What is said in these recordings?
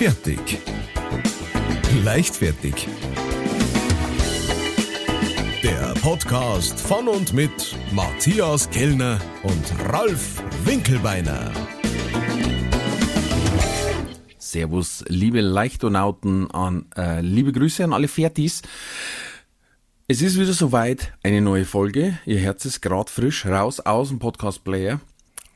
Fertig. Leichtfertig. Der Podcast von und mit Matthias Kellner und Ralf Winkelbeiner. Servus, liebe Leichtonauten, an, äh, liebe Grüße an alle Fertis. Es ist wieder soweit, eine neue Folge. Ihr Herz ist gerade frisch raus aus dem Podcast-Player.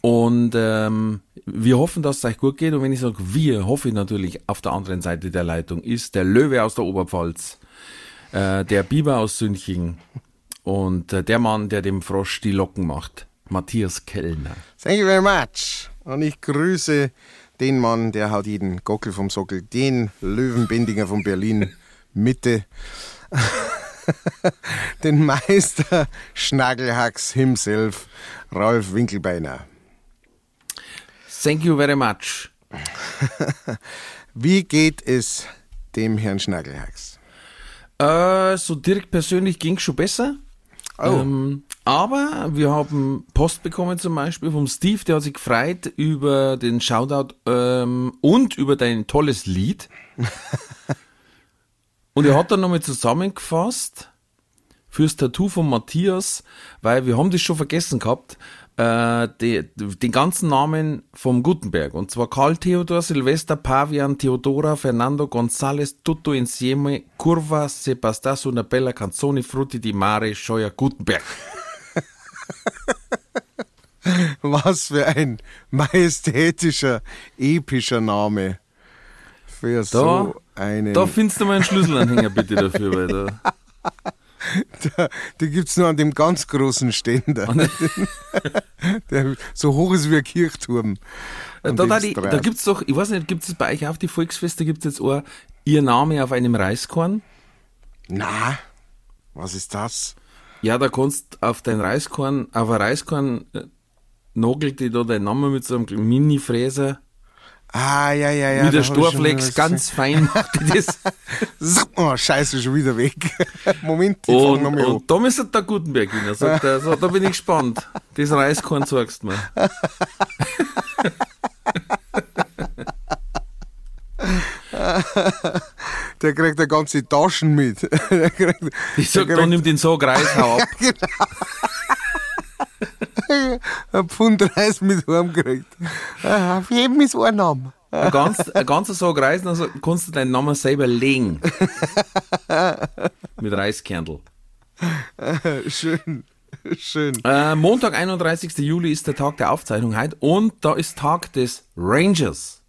Und ähm, wir hoffen, dass es euch gut geht. Und wenn ich sage wir, hoffe ich natürlich, auf der anderen Seite der Leitung ist der Löwe aus der Oberpfalz, äh, der Biber aus Sünching und äh, der Mann, der dem Frosch die Locken macht, Matthias Kellner. Thank you very much. Und ich grüße den Mann, der haut jeden Gockel vom Sockel, den Löwenbindinger von Berlin Mitte, den Meister Schnagelhacks himself, Ralf Winkelbeiner. Thank you very much. Wie geht es dem Herrn Schnagelhacks? Äh, so direkt persönlich ging es schon besser. Oh. Ähm, aber wir haben Post bekommen zum Beispiel vom Steve, der hat sich gefreut über den Shoutout ähm, und über dein tolles Lied. und er hat dann nochmal zusammengefasst fürs Tattoo von Matthias, weil wir haben das schon vergessen gehabt, äh, die, den ganzen Namen vom Gutenberg. Und zwar Karl Theodor, Silvester, Pavian, Theodora, Fernando, González, Tutto Insieme, Curva, Sebastiano, una bella canzone, Frutti di Mare, Scheuer, Gutenberg. Was für ein majestätischer, epischer Name für so einen. Da findest du mal einen Schlüsselanhänger bitte dafür, weil da. Da, die gibt es nur an dem ganz großen Ständer. der so hoch ist wie ein Kirchturm. an Da, da, es die, da dreht. gibt's doch, ich weiß nicht, gibt es bei euch auf die Volksfeste, gibt es jetzt auch ihr Name auf einem Reiskorn? Na, was ist das? Ja, da kannst auf dein Reiskorn, auf ein Reiskorn äh, nagelt die da dein Name mit so einem Mini-Fräser. Ah, ja, ja, ja. wie der Storflex ganz fein macht das. Oh, scheiße, schon wieder weg. Moment, ich Und, noch mal an. und da müsste der Gutenberg hin. Sagt er, so, da bin ich gespannt. Das Reiskorn sagst du mir. Der kriegt eine ganze Taschen mit. Der kriegt, Ich sag, der da kriegt nimm den Sog Reis, hau ab. Ein Pfund Reis mit heim gekriegt. Ah, Auf jedem ist ein Name. Ein, ganz, ein ganzer Sog Reis, dann so- kannst du deinen Namen selber legen. Mit Reiskernel. Schön, schön. Äh, Montag, 31. Juli ist der Tag der Aufzeichnung heute und da ist Tag des Rangers.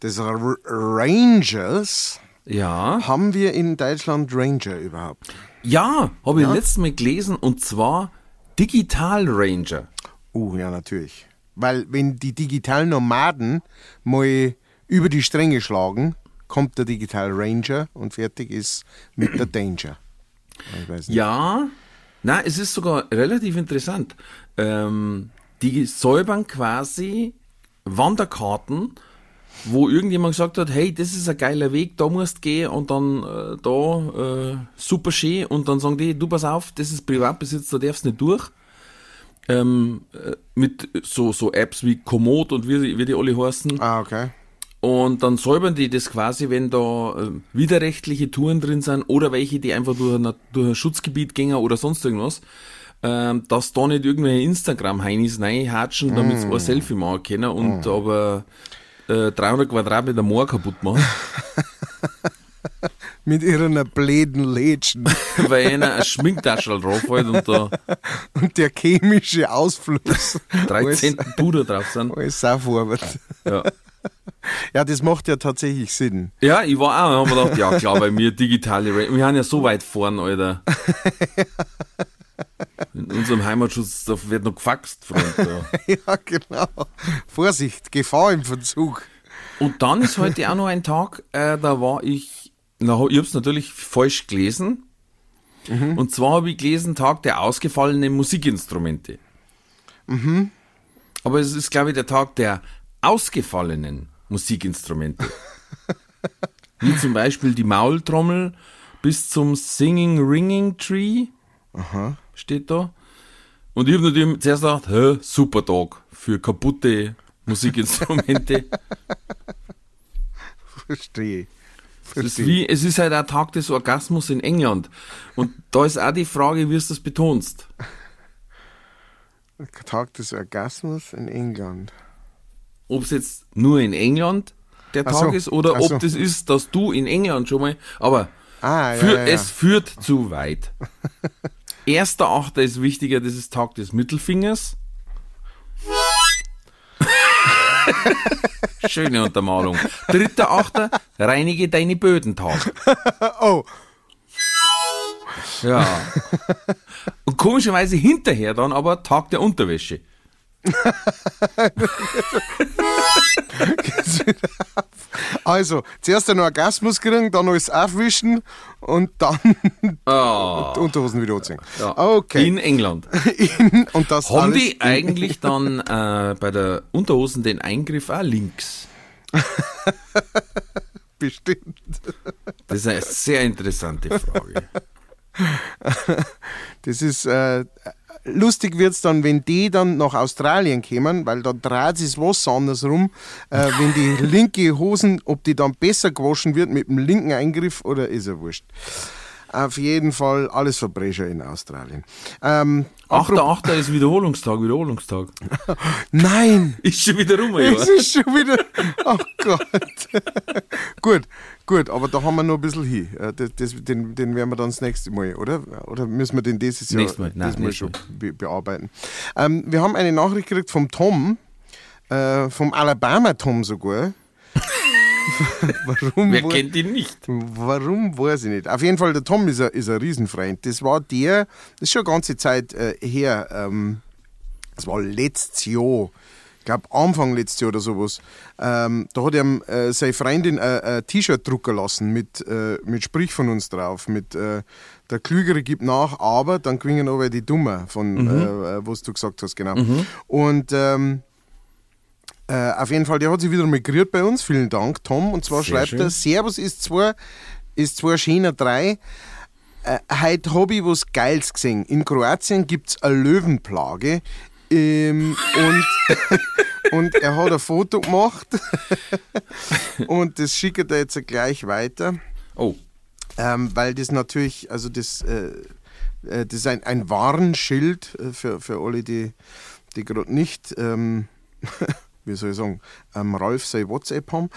Das R Rangers, Ja. haben wir in Deutschland Ranger überhaupt? Ja, habe ich letztes Mal gelesen und zwar Digital Ranger. Uh, ja, natürlich. Weil wenn die digitalen Nomaden mal über die Stränge schlagen, kommt der Digital Ranger und fertig ist mit der Danger. Ja, na, es ist sogar relativ interessant. Ähm, die säubern quasi Wanderkarten, wo irgendjemand gesagt hat, hey, das ist ein geiler Weg, da musst du gehen und dann äh, da äh, super schön und dann sagen die, du pass auf, das ist Privatbesitz, da darfst du nicht durch. Ähm, äh, mit so, so Apps wie Komoot und wie, die- wie die alle heißen. Ah, okay. Und dann säubern die das quasi, wenn da äh, widerrechtliche Touren drin sind oder welche, die einfach durch ein, durch ein Schutzgebiet gehen oder sonst irgendwas, ähm, dass da nicht irgendwelche Instagram-Heinis reinhatschen, damit sie ein Selfie machen können und aber äh, 300 Quadratmeter Moor kaputt machen, Mit ihren bläden Lädchen weil einer ein Schminktaschel draufhält und da und der chemische Ausfluss. drei Alles- Zenten Puder drauf sind. Alles sauvorwärts. Ja. Ja, das macht ja tatsächlich Sinn. ja, ich war auch, und hab mir gedacht, ja klar, bei mir digitale, Ra- wir haben ja so weit vorn, Alter. In unserem Heimatschutz, da wird noch gefaxt, Freund. Ja. Ja, genau. Vorsicht, Gefahr im Verzug. Und dann ist heute auch noch ein Tag, äh, da war ich, na, ich hab's natürlich falsch gelesen. Und zwar habe ich gelesen, Tag der ausgefallenen Musikinstrumente. Aber es ist, glaube ich, der Tag der ausgefallenen Musikinstrumente. Wie zum Beispiel die Maultrommel bis zum Singing Ringing Tree. Steht da. Und ich habe natürlich zuerst gedacht, hä, super Tag für kaputte Musikinstrumente. Verstehe. Es ist, Verstehe. wie, es ist halt der Tag des Orgasmus in England. Und da ist auch die Frage, wie du das betonst. Tag des Orgasmus in England. Ob es jetzt nur in England der Ach Tag so, ist oder ach ob so. das ist, dass du in England schon mal. Aber Ah, ja, für, ja, ja. es führt zu weit. Erster Achter ist wichtiger, das ist Tag des Mittelfingers. Schöne Untermalung. Dritter Achter, reinige deine Bödentag. Oh, Ja. Und komischerweise hinterher dann aber Tag der Unterwäsche. Also, zuerst einen Orgasmus kriegen, dann alles aufwischen und dann die Unterhosen wieder anziehen. Ja. Okay. In England. In, und das Haben die eigentlich dann äh, bei der Unterhosen den Eingriff auch links? bestimmt. Das ist eine sehr interessante Frage. Das ist äh, lustig wird's dann, wenn die dann nach Australien kommen, weil da dreht sich das Wasser andersrum. Äh, wenn die linke Hosen, ob die dann besser gewaschen wird mit dem linken Eingriff oder ist ja wurscht. Auf jeden Fall alles Verbrecher in Australien. Ähm, Achter, Achter ist Wiederholungstag, Wiederholungstag. nein! Ist schon wieder rum, ja. Es ist schon wieder. Oh Gott. gut, gut, aber da haben wir noch ein bisschen hin. Äh, Das, das, den, den werden wir dann das nächste Mal, oder? Oder müssen wir den dieses Jahr Nächstes Mal, nein, dieses Mal schon be bearbeiten? Ähm, wir haben eine Nachricht gekriegt vom Tom, äh, vom Alabama-Tom sogar. Warum? Wer kennt ihn nicht? Warum, weiß ich nicht. Auf jeden Fall, der Tom ist ein, ist ein Riesenfreund. Das war der, das ist schon eine ganze Zeit äh, her, ähm, das war letztes Jahr, ich glaube Anfang letztes Jahr oder sowas. Ähm, da hat ihm äh, seine Freundin äh, ein T-Shirt drucken lassen mit, äh, mit Sprich von uns drauf, mit äh, der Klügere gibt nach, aber dann gewinnen aber die Dummer, von äh, was du gesagt hast, genau. Und ähm, äh, auf jeden Fall, der hat sich wieder mal gerührt bei uns. Vielen Dank, Tom. Und zwar Sehr schreibt schön. er: Servus ist zwar, ist zwar schöner 3. Äh, heute habe ich was Geiles gesehen. In Kroatien gibt es eine Löwenplage. Ähm, und, und er hat ein Foto gemacht. und das schickt er jetzt gleich weiter. Oh, Ähm, weil das natürlich, also das, äh, äh, das ist ein, ein Warnschild äh, für, für alle, die, die gerade nicht, ähm, wie soll ich sagen, ähm, Ralf sein WhatsApp haben.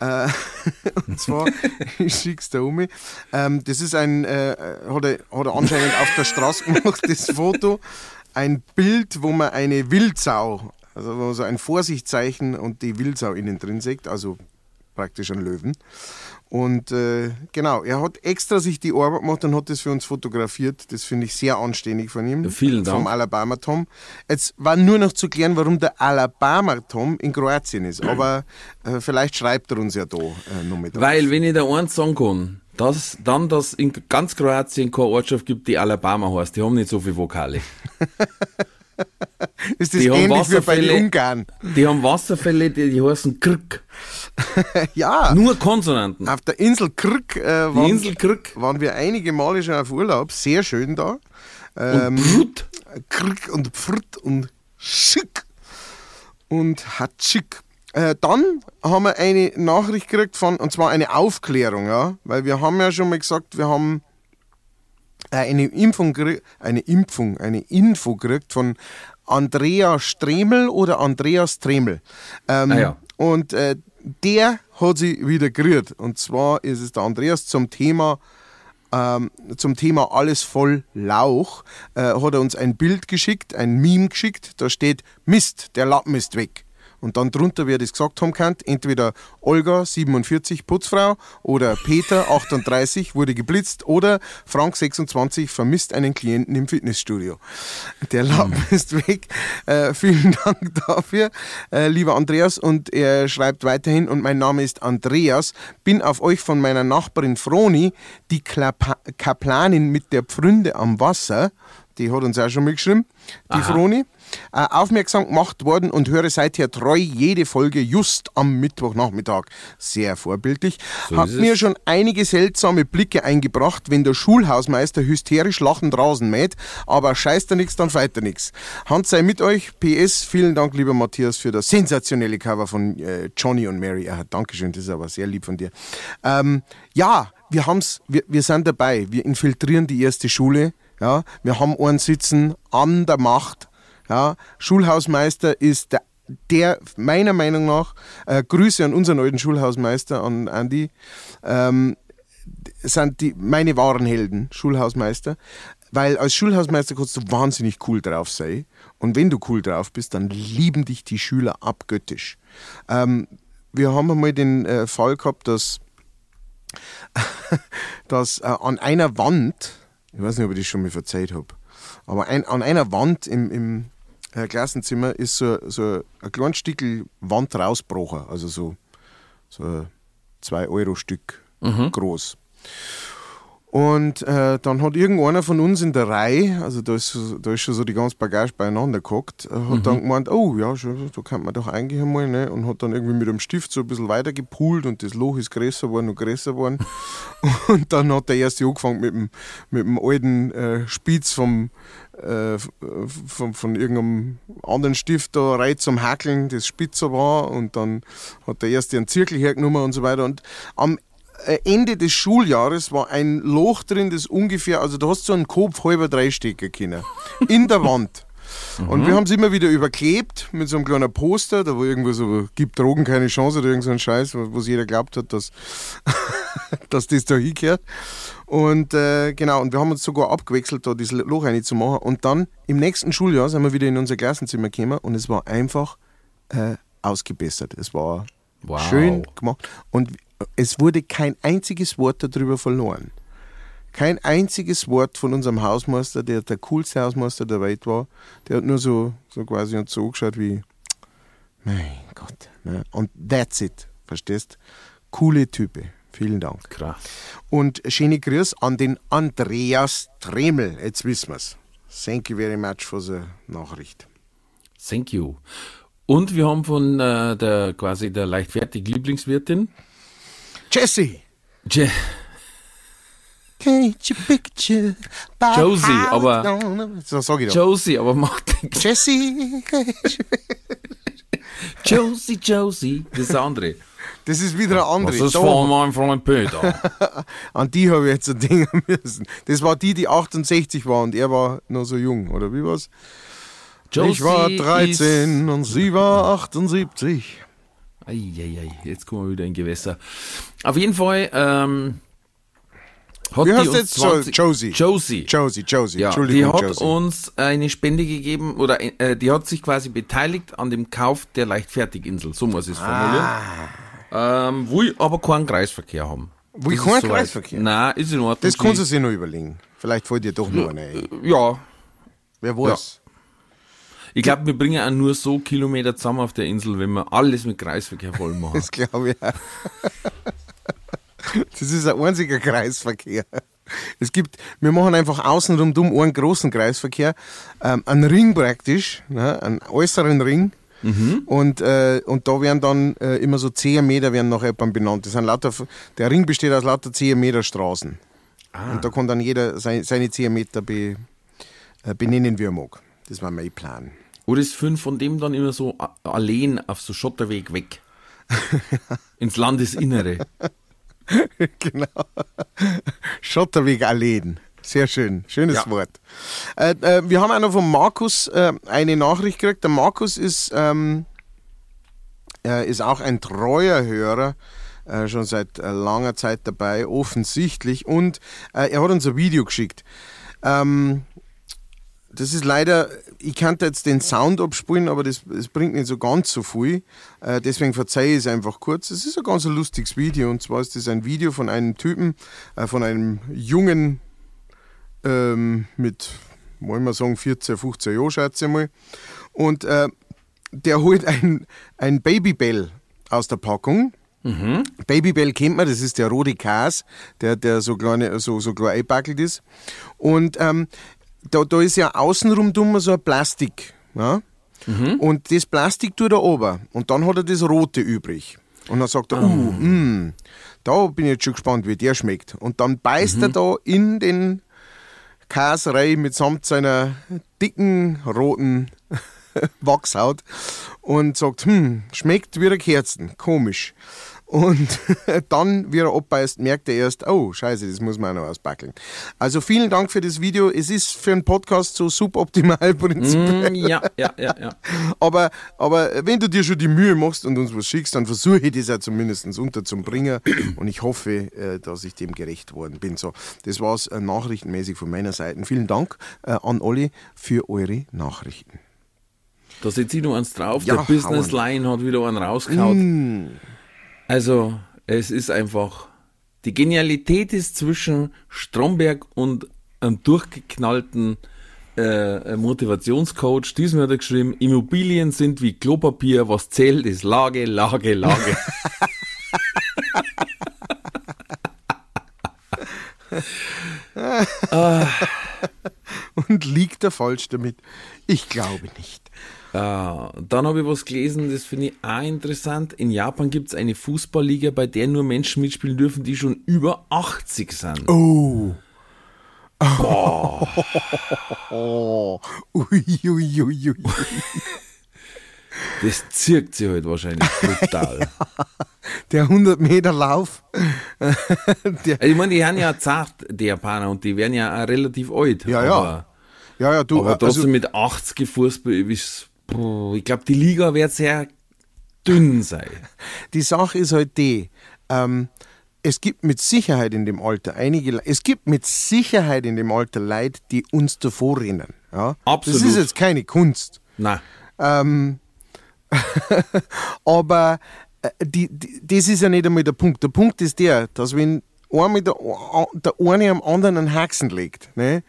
Äh, und zwar, ich schick's da um. Ähm, das ist ein, äh, hat, er, hat er anscheinend auf der Straße gemacht, das Foto. Ein Bild, wo man eine Wildsau, also wo man so ein Vorsichtszeichen und die Wildsau innen drin sieht, also praktisch ein Löwen. Und äh, genau, er hat extra sich die Arbeit gemacht und hat das für uns fotografiert. Das finde ich sehr anständig von ihm. Vielen Dank. Vom Alabama Tom. Jetzt war nur noch zu klären, warum der Alabama Tom in Kroatien ist. Aber äh, vielleicht schreibt er uns ja da äh, noch mit. drauf. weil wenn ich da eins sagen kann, dass dann, dass in ganz Kroatien keine Ortschaft gibt, die Alabama heißt, die haben nicht so viele Vokale. ist das die haben ähnlich wie bei den Wasserfälle. Ungarn? Die haben Wasserfälle, die, die heißen Krk. ja, Nur Konsonanten. auf der Insel Krk äh, waren, Insel Krk waren wir einige Male schon auf Urlaub. Sehr schön da. und Brut. Krk und Pfrt und Schick und Hatschik. Äh, dann haben wir eine Nachricht gekriegt von, und zwar eine Aufklärung, ja, weil wir haben ja schon mal gesagt, wir haben äh, eine Impfung, eine Impfung, eine Info gekriegt von Andrea Stremel oder Andreas Tremel. Ähm, Ah ja. Und äh, der hat sie wieder gerührt. Und zwar ist es der Andreas zum Thema ähm, zum Thema alles voll Lauch, äh, hat er uns ein Bild geschickt, ein Meme geschickt, da steht Mist, der Lappen ist weg. Und dann drunter, wer das gesagt haben kann, entweder Olga, 47, Putzfrau, oder Peter, 38, wurde geblitzt, oder Frank, 26, vermisst einen Klienten im Fitnessstudio. Der Lappen ist weg. Äh, vielen Dank dafür, äh, lieber Andreas. Und er schreibt weiterhin, und mein Name ist Andreas, bin auf euch von meiner Nachbarin Froni, die Klapa Kaplanin mit der Pfründe am Wasser, die hat uns auch schon mitgeschrieben, die Froni. Äh, aufmerksam gemacht worden und höre seither treu jede Folge just am Mittwochnachmittag. Sehr vorbildlich. Hat ist es. mir schon einige seltsame Blicke eingebracht, wenn der Schulhausmeister hysterisch lachend Rasen mäht, aber scheißt er nix, dann feit er nix. Hand sei mit euch. PS, vielen Dank, lieber Matthias, für das sensationelle Cover von äh, Johnny und Mary. Ja, Dankeschön, das ist aber sehr lieb von dir. Ähm, ja, wir haben's, wir, wir sind dabei. Wir infiltrieren die erste Schule. Ja, wir haben einen sitzen an der Macht. Ja, Schulhausmeister ist der, der meiner Meinung nach, äh, Grüße an unseren alten Schulhausmeister, an Andy, ähm, sind die meine wahren Helden, Schulhausmeister. Weil als Schulhausmeister kannst du wahnsinnig cool drauf sein. Und wenn du cool drauf bist, dann lieben dich die Schüler abgöttisch. Ähm, wir haben einmal den äh, Fall gehabt, dass, dass äh, an einer Wand, ich weiß nicht, ob ich das schon mal verzeiht habe, aber ein, an einer Wand im, im äh, Klassenzimmer ist so, so ein kleines Stückel Wand rausgebrochen, also so, so ein 2-Euro-Stück groß. Und äh, dann hat irgendeiner von uns in der Reihe, also da ist, da ist schon so die ganze Bagage beieinander gehockt, äh, hat dann gemeint, oh ja, da kann man doch eingehen mal, ne? Und hat dann irgendwie mit dem Stift so ein bisschen weiter gepult und das Loch ist größer geworden und größer geworden. und dann hat der erste angefangen mit dem, mit dem alten äh, Spitz vom, äh, von, von irgendeinem anderen Stift da rein zum Hackeln, das spitzer war. Und dann hat der erste einen Zirkel hergenommen und so weiter. Und am Ende des Schuljahres war ein Loch drin, das ungefähr, also da hast du so einen Kopf halber drei stecken können. In der Wand. Und wir haben es immer wieder überklebt mit so einem kleinen Poster, da war irgendwo so, gibt Drogen keine Chance oder irgend so ein Scheiß, wo wo jeder glaubt hat, dass, dass das da hingehört. Und äh, genau, und wir haben uns sogar abgewechselt, da das Loch zu machen. Und dann im nächsten Schuljahr sind wir wieder in unser Klassenzimmer gekommen und es war einfach äh, ausgebessert. Es war Wow. schön gemacht. Und es wurde kein einziges Wort darüber verloren. Kein einziges Wort von unserem Hausmeister, der der coolste Hausmeister der Welt war. Der hat nur so, so quasi uns so angeschaut wie, mein Gott. Ne? Und that's it, verstehst? Coole Type. Vielen Dank. Krass. Und schöne Grüß an den Andreas Tremel. Jetzt wissen wir's. Thank you very much for the Nachricht. Thank you. Und wir haben von äh, der quasi der leichtfertig Lieblingswirtin Jesse! Je Paint your picture Josie, aber- So ich doch. Josie, aber macht. Jesse! Josie, Josie, das ist der andere. Das ist wieder ein Was anderes. ist von meinem Freund Peter? An die habe ich jetzt ein Ding müssen. Das war die, die 68 war und er war noch so jung, oder wie war's? ich war Josie 13 und sie war 78. Eieiei, jetzt kommen wir wieder in Gewässer. Auf jeden Fall, ähm, hat Wie die heißt uns jetzt so? 20 Josie. Josie. Josie, Josie, Ja, die Entschuldigung, hat Josie. uns eine Spende gegeben oder äh, die hat sich quasi beteiligt an dem Kauf der Leichtfertiginsel, so muss ich es formulieren. Ah. Ähm, wo ich aber keinen Kreisverkehr haben. Das keinen ist soweit. Kreisverkehr? Nein, ist in Ordnung. Das kannst du Die- sich noch überlegen. Vielleicht fällt dir doch noch eine ein. Ja, Wer weiß. Ich glaube, wir bringen auch nur so Kilometer zusammen auf der Insel, wenn wir alles mit Kreisverkehr voll machen. Das glaube ich auch. Das ist ein einziger Kreisverkehr. Es gibt, wir machen einfach außenrum dumm einen großen Kreisverkehr, ähm, einen Ring praktisch, ne, einen äußeren Ring. Und, äh, und da werden dann äh, immer so 10 Meter werden nach jemandem benannt. Das sind lauter, der Ring besteht aus lauter 10 Meter Straßen. Und da kann dann jeder sein, seine 10 Meter be, äh, benennen, wie er mag. Das war mein Plan. Oder ist fünf von dem dann immer so allein auf so Schotterweg weg? Ins Landesinnere. genau. Schotterweg Alleen. Sehr schön. Schönes Ja. Wort. Äh, äh, wir haben auch noch von Markus äh, eine Nachricht gekriegt. Der Markus ist, ähm, äh, ist auch ein treuer Hörer. Äh, schon seit äh, langer Zeit dabei, offensichtlich. Und er hat uns ein Video geschickt. Ähm, das ist leider, ich kann jetzt den Sound abspielen, aber das, das bringt nicht so ganz so viel. Äh, deswegen verzeihe ich es einfach kurz. Es ist ein ganz lustiges Video und zwar ist das ein Video von einem Typen, äh, von einem jungen ähm, mit, wollen wir sagen, 14, 15 Jahren, schätze ich mal. Und äh, der holt ein, ein Babybell aus der Packung. Babybell kennt man, das ist der rote Käse, der, der so kleine, so, so klein eingebackelt ist. Und ähm, da, da ist ja außenrum dummer so ein Plastik. Ja? Und das Plastik tut er ober. Und dann hat er das Rote übrig. Und dann sagt er, uh, mm, da bin ich jetzt schon gespannt, wie der schmeckt. Und dann beißt er da in den Käserei mitsamt seiner dicken roten Wachshaut und sagt, hm, schmeckt wie ein Kerzen, komisch. Und dann, wie er abbeißt, merkt er erst, oh, scheiße, das muss man auch noch ausbackeln. Also vielen Dank für das Video. Es ist für einen Podcast so suboptimal prinzipiell. Mm, ja, ja, ja, ja. Aber, aber wenn du dir schon die Mühe machst und uns was schickst, dann versuche ich das ja zumindest unterzubringen. Und ich hoffe, äh, dass ich dem gerecht worden bin. So, das war es nachrichtenmäßig von meiner Seite. Vielen Dank äh, an alle für eure Nachrichten. Da setzt ich noch eins drauf. Ja, der Business Line hat wieder einen rausgehauen. Also, es ist einfach. Die Genialität ist zwischen Stromberg und einem durchgeknallten äh, Motivationscoach. Diesmal hat er geschrieben: Immobilien sind wie Klopapier, was zählt ist Lage, Lage, Lage. Und liegt er falsch damit? Ich glaube nicht. Ja, dann habe ich was gelesen, das finde ich auch interessant. In Japan gibt es eine Fußballliga, bei der nur Menschen mitspielen dürfen, die schon über 80 sind. Oh. Oh. Ui, ui, ui, ui. Das zirkt sich halt wahrscheinlich brutal. Der 100 Meter Lauf. Also ich meine, die haben ja zart, die Japaner, und die werden ja auch relativ alt. Ja, ja. Aber, ja, ja, du. aber trotzdem also, mit 80 Fußball, ist- ich glaube, die Liga wird sehr dünn sein. die Sache ist halt die, ähm, es gibt mit Sicherheit in dem Alter einige, es gibt mit Sicherheit in dem Alter Leute, die uns davor rennen. Ja? Absolut. Das ist jetzt keine Kunst. Nein. Ähm, aber äh, die, die, das ist ja nicht einmal der Punkt. Der Punkt ist der, dass wenn einer der, der eine am anderen einen Haxen legt, ne,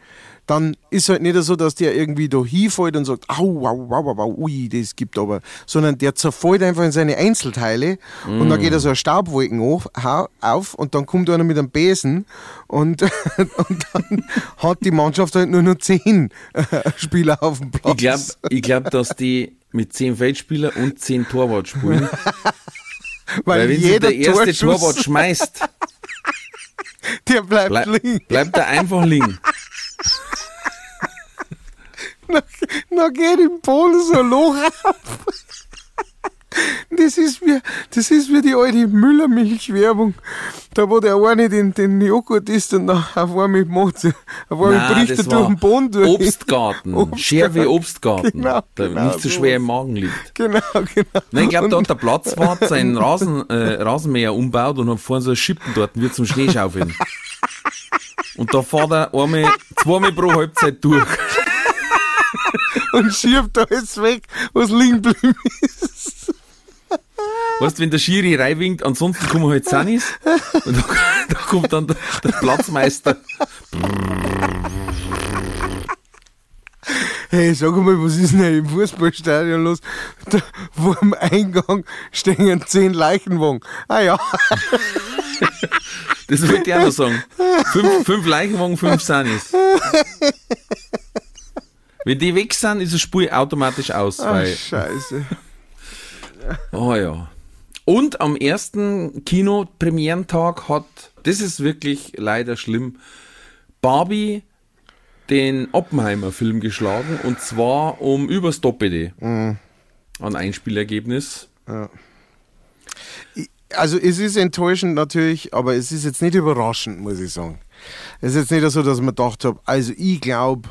dann ist halt nicht so, dass der irgendwie da hinfällt und sagt, au, au, au, au, ui, das gibt aber, sondern der zerfällt einfach in seine Einzelteile und dann geht er so eine Staubwolken auf, auf und dann kommt einer mit einem Besen und, und dann hat die Mannschaft halt nur noch zehn äh, Spieler auf dem Platz. Ich glaube, ich glaub, dass die mit 10 Feldspieler und 10 Torwart spielen. Weil wenn sich der erste Torschuss, Torwart schmeißt, der bleibt bleib, liegen. bleibt er einfach liegen. Dann geht im Boden so ein Loch auf. Das ist wie, das ist wie die alte Müllermilch-Werbung. Da wo der eine den, den Joghurt isst und dann auf einmal macht auf einmal Nein, bricht er durch den Boden durch. Obstgarten. Obstgarten. Scherwe Obstgarten. Genau, der genau, nicht so schwer im. Magen liegt. Genau, genau. Nein, ich glaube, da hat der Platzwart seinen Rasen, äh, Rasenmäher umbaut und hat vorne so Schippen dort, wird zum Schneeschaufeln. Und da fährt er einmal, zweimal pro Halbzeit durch. Und schiebt alles weg, was liegen geblieben ist. Weißt du, wenn der Schiri reinwinkt, ansonsten kommen halt Sunnis. Und da, da kommt dann der, der Platzmeister. Hey, sag mal, was ist denn im Fußballstadion los? Da, vor dem Eingang stehen zehn Leichenwagen. Ah ja, Das wollte ich auch noch sagen. Fünf, fünf Leichenwagen, fünf Sunnis. Wenn die weg sind, ist das Spiel automatisch aus. Ach, scheiße. oh ja. Und am ersten Kinopremierentag hat, das ist wirklich leider schlimm, Barbie den Oppenheimer-Film geschlagen und zwar um übers Doppelte an Einspielergebnis. Also es ist enttäuschend natürlich, aber es ist jetzt nicht überraschend, muss ich sagen. Es ist jetzt nicht so, dass man gedacht habe, also ich glaube,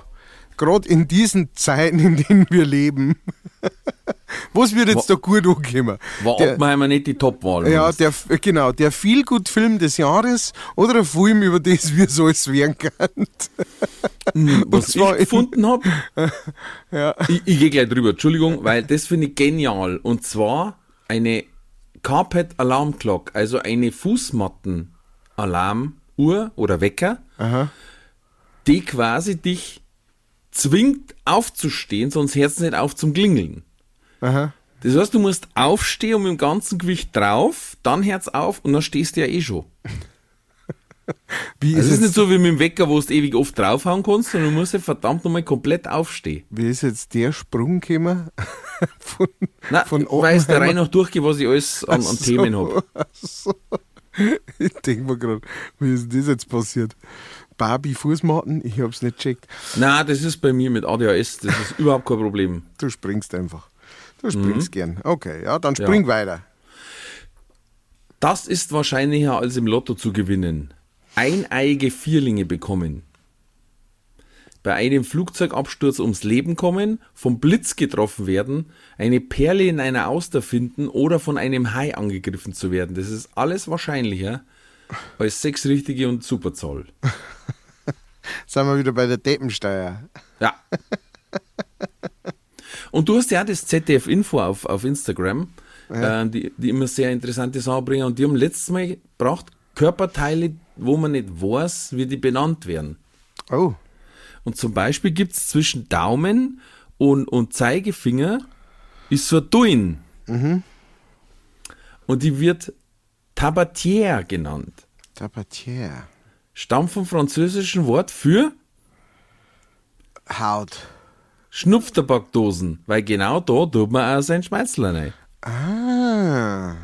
gerade in diesen Zeiten, in denen wir leben, was wird jetzt da gut ankommen? War Der- Oppenheimer nicht die Topwahl? Ja, der, genau, der Feelgood-Film des Jahres oder ein Film, über das wir so alles werden können. was zwar ich gefunden habe, Ja. ich, ich gehe gleich drüber, Entschuldigung, weil das finde ich genial. Und zwar eine Carpet Alarm Clock, also eine Fußmatten-Alarmuhr oder Wecker, die quasi dich zwingt aufzustehen, sonst hörst du nicht auf zum Klingeln. Aha. Das heißt, du musst aufstehen und mit dem ganzen Gewicht drauf, dann hört's auf und dann stehst du ja eh schon. Wie Es ist, ist nicht so wie mit dem Wecker, wo du ewig oft draufhauen kannst, sondern du musst ja verdammt nochmal komplett aufstehen. wie ist jetzt der Sprung gekommen? von, Nein, von weil ich da rein noch durchgehe, was ich alles an, an so, Themen habe. so. Ich denke mir gerade, wie ist das jetzt passiert? Barbie Fußmatten, ich hab's nicht checkt. Nein, das ist bei mir mit ADHS, das ist überhaupt kein Problem. Du springst einfach. Du springst gern. Okay, ja, dann spring weiter. Das ist wahrscheinlicher als im Lotto zu gewinnen. Eineiige Vierlinge bekommen. Bei einem Flugzeugabsturz ums Leben kommen, vom Blitz getroffen werden, eine Perle in einer Auster finden oder von einem Hai angegriffen zu werden. Das ist alles wahrscheinlicher als sechs richtige und Superzahl. Sind wir wieder bei der Deppensteuer. Ja. Und du hast ja auch das ZDF-Info auf, auf Instagram, äh, die, die immer sehr interessante Sachen bringen. Und die haben letztes Mal gebracht Körperteile, wo man nicht weiß, wie die benannt werden. Oh, Und zum Beispiel gibt es zwischen Daumen und, und Zeigefinger ist so ein Duin. Und die wird Tabatière genannt. Tabatier. Stammt vom französischen Wort für Haut. Schnupftabakdosen, weil genau da tut man auch sein Schmeizler rein. Ah,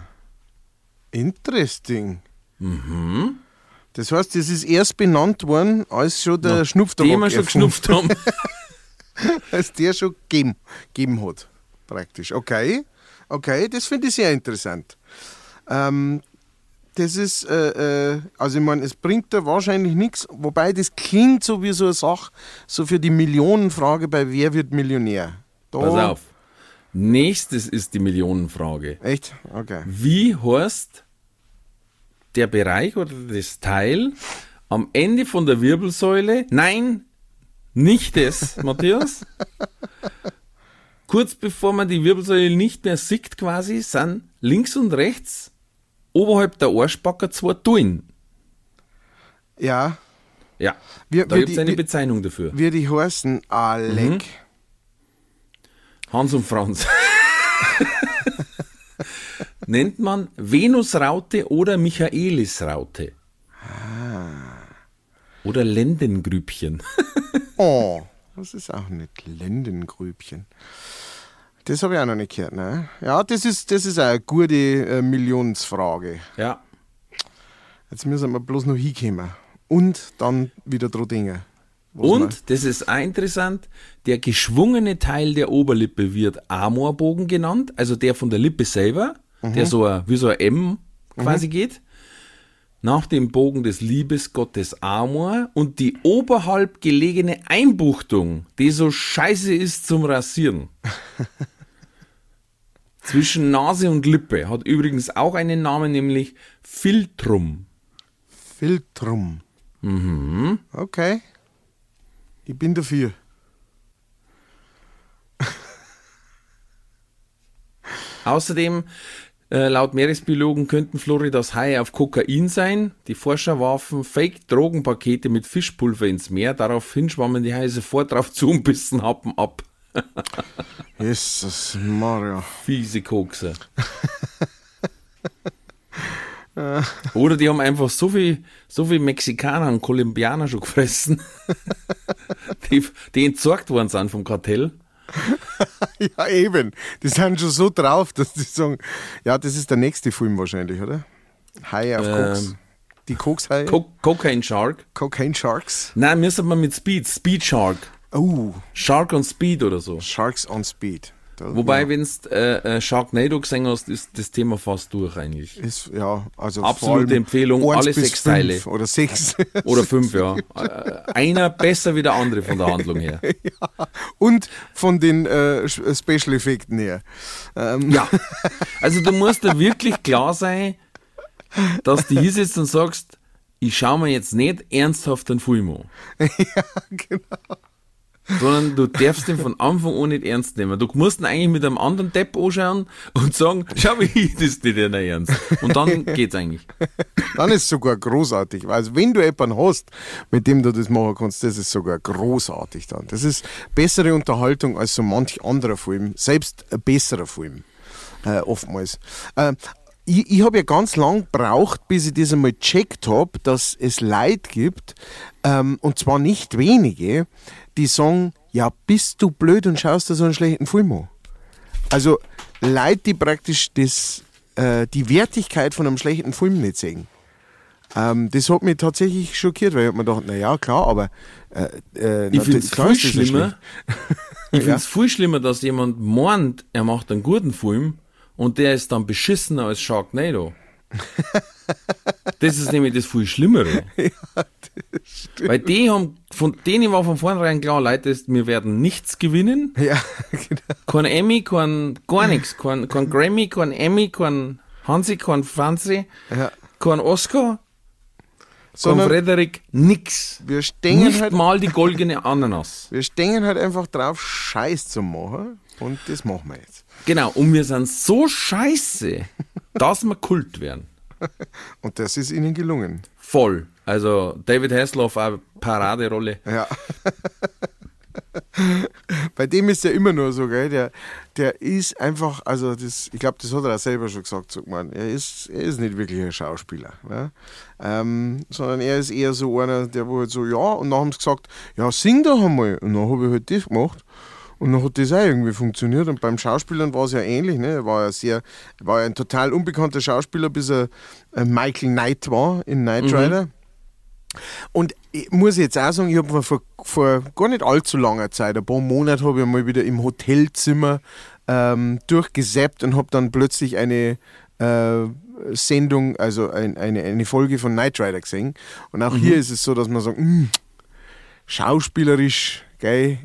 interesting. Mhm. Das heißt, das ist erst benannt worden, als schon der Schnupftabak Die wir schon geschnupft haben. als der schon gegeben, gegeben hat, praktisch. Okay, okay, das finde ich sehr interessant. Ähm, das ist, äh, äh, also ich meine, es bringt da wahrscheinlich nichts, wobei das klingt so wie so eine Sache, so für die Millionenfrage bei Wer wird Millionär? Da, Pass auf. Nächstes ist die Millionenfrage. Echt? Okay. Wie heißt der Bereich oder das Teil am Ende von der Wirbelsäule? Nein, nicht das, Matthias. Kurz bevor man die Wirbelsäule nicht mehr sieht, quasi, sind links und rechts oberhalb der Arschbacker zwei Tuen. Ja, Ja, Wir- da wir gibt es eine wir- Bezeichnung dafür. wie die heißen, Alec. Mhm. Hans und Franz. Nennt man Venusraute oder Michaelisraute. Oder Lendengrübchen. Oh, das ist auch nicht Lendengrübchen. Das habe ich auch noch nicht gehört, ne? Ja, das ist, das ist eine gute äh, Millionsfrage. Ja. Jetzt müssen wir bloß noch hinkommen. Und dann wieder denken. was Und, das ist auch interessant, der geschwungene Teil der Oberlippe wird Amorbogen genannt, also der von der Lippe selber, der so wie so ein M quasi geht. Nach dem Bogen des Liebesgottes Amor und die oberhalb gelegene Einbuchtung, die so scheiße ist zum Rasieren. Zwischen Nase und Lippe hat übrigens auch einen Namen, nämlich Filtrum. Filtrum. Mhm. Okay. Ich bin dafür. Außerdem, äh, laut Meeresbiologen könnten Floridas Haie auf Kokain sein. Die Forscher warfen Fake-Drogenpakete mit Fischpulver ins Meer. Daraufhin schwammen die Haie sofort drauf zu und bissen Happen ab. Jesus Maria. Fiese Kokser. Oder die haben einfach so viel, so viel Mexikaner und Kolumbianer schon gefressen, die, die entsorgt worden sind vom Kartell. Ja, eben. Die sind schon so drauf, dass die sagen, ja, das ist der nächste Film wahrscheinlich, oder? Haie auf Koks. Ähm, Die Kokshaie. Co Cocaine Shark. Cocaine Sharks. Nein, müssen wir mit Speed, Speed Shark. Oh, Shark on Speed oder so. Sharks on Speed. Wobei, ja, wenn du äh, äh, Sharknado gesehen hast, ist das Thema fast durch eigentlich. ist, ja, also Absolute Empfehlung, alle sechs Teile. Oder sechs. Oder fünf, ja. Äh, Einer besser wie der andere von der Handlung her. Und von den äh, äh, Special Effekten her. Ähm, Ja. Also du musst da wirklich klar dass du hier sitzt und sagst, ich schaue mir jetzt nicht ernsthaft einen Film an. ja, genau. Sondern du darfst den von Anfang an nicht ernst nehmen. Du musst ihn eigentlich mit einem anderen Depp anschauen und sagen, schau wie ich das nicht in ernst. Und dann geht's eigentlich. Dann ist es sogar großartig. Also wenn du jemanden hast, mit dem du das machen kannst, das ist sogar großartig dann. Das ist bessere Unterhaltung als so manch anderer Film. Selbst ein besserer Film. Äh, oftmals. Äh, ich, ich habe ja ganz lang gebraucht, bis ich das einmal gecheckt habe, dass es Leute gibt, ähm, und zwar nicht wenige, die sagen, ja, bist du blöd und schaust dir so einen schlechten Film an. Also Leute, die praktisch das, äh, die Wertigkeit von einem schlechten Film nicht sehen. Ähm, das hat mich tatsächlich schockiert, weil ich mir gedacht, naja, klar, aber äh, äh, Ich finde es viel schlimmer. Ich finde Ja. es viel schlimmer, dass jemand meint, er macht einen guten Film und der ist dann beschissener als Sharknado. Das ist nämlich das viel Schlimmere. Weil die haben, von denen war von vornherein klar, Leute, das- wir werden nichts gewinnen. Ja, genau. Kein Emmy, kein, gar nichts. Kein, kein Grammy, kein Emmy, kein Hansi, kein Franzi, Ja. kein Oscar, kein Sondern Frederik, nix. wir stehen Nicht halt, mal die goldene Ananas. wir stehen halt einfach drauf, Scheiß zu machen. Und das machen wir jetzt. Genau, und wir sind so scheiße, dass wir Kult werden. Und das ist ihnen gelungen. Voll. Also David Hasselhoff, auch Paraderolle. Ja. Bei dem ist ja immer nur so, gell? Der, der ist einfach, also das, ich glaube, das hat er auch selber schon gesagt, sagt man. Er ist, er ist nicht wirklich ein Schauspieler, ne? ähm, sondern er ist eher so einer, der wo halt so, ja, und dann haben sie gesagt, ja, sing doch einmal. Und dann habe ich halt das gemacht. Und dann hat das auch irgendwie funktioniert. Und beim Schauspielern war es ja ähnlich. Ne? Er war ja sehr, war ja ein total unbekannter Schauspieler, bis er äh, Michael Knight war in Knight Rider. Und ich muss jetzt auch sagen, ich habe mir vor, vor gar nicht allzu langer Zeit, ein paar Monate, habe ich mal wieder im Hotelzimmer ähm, durchgesäppt und habe dann plötzlich eine äh, Sendung, also ein, eine, eine Folge von Knight Rider gesehen. Und auch hier ist es so, dass man sagt, "Mm, schauspielerisch, geil.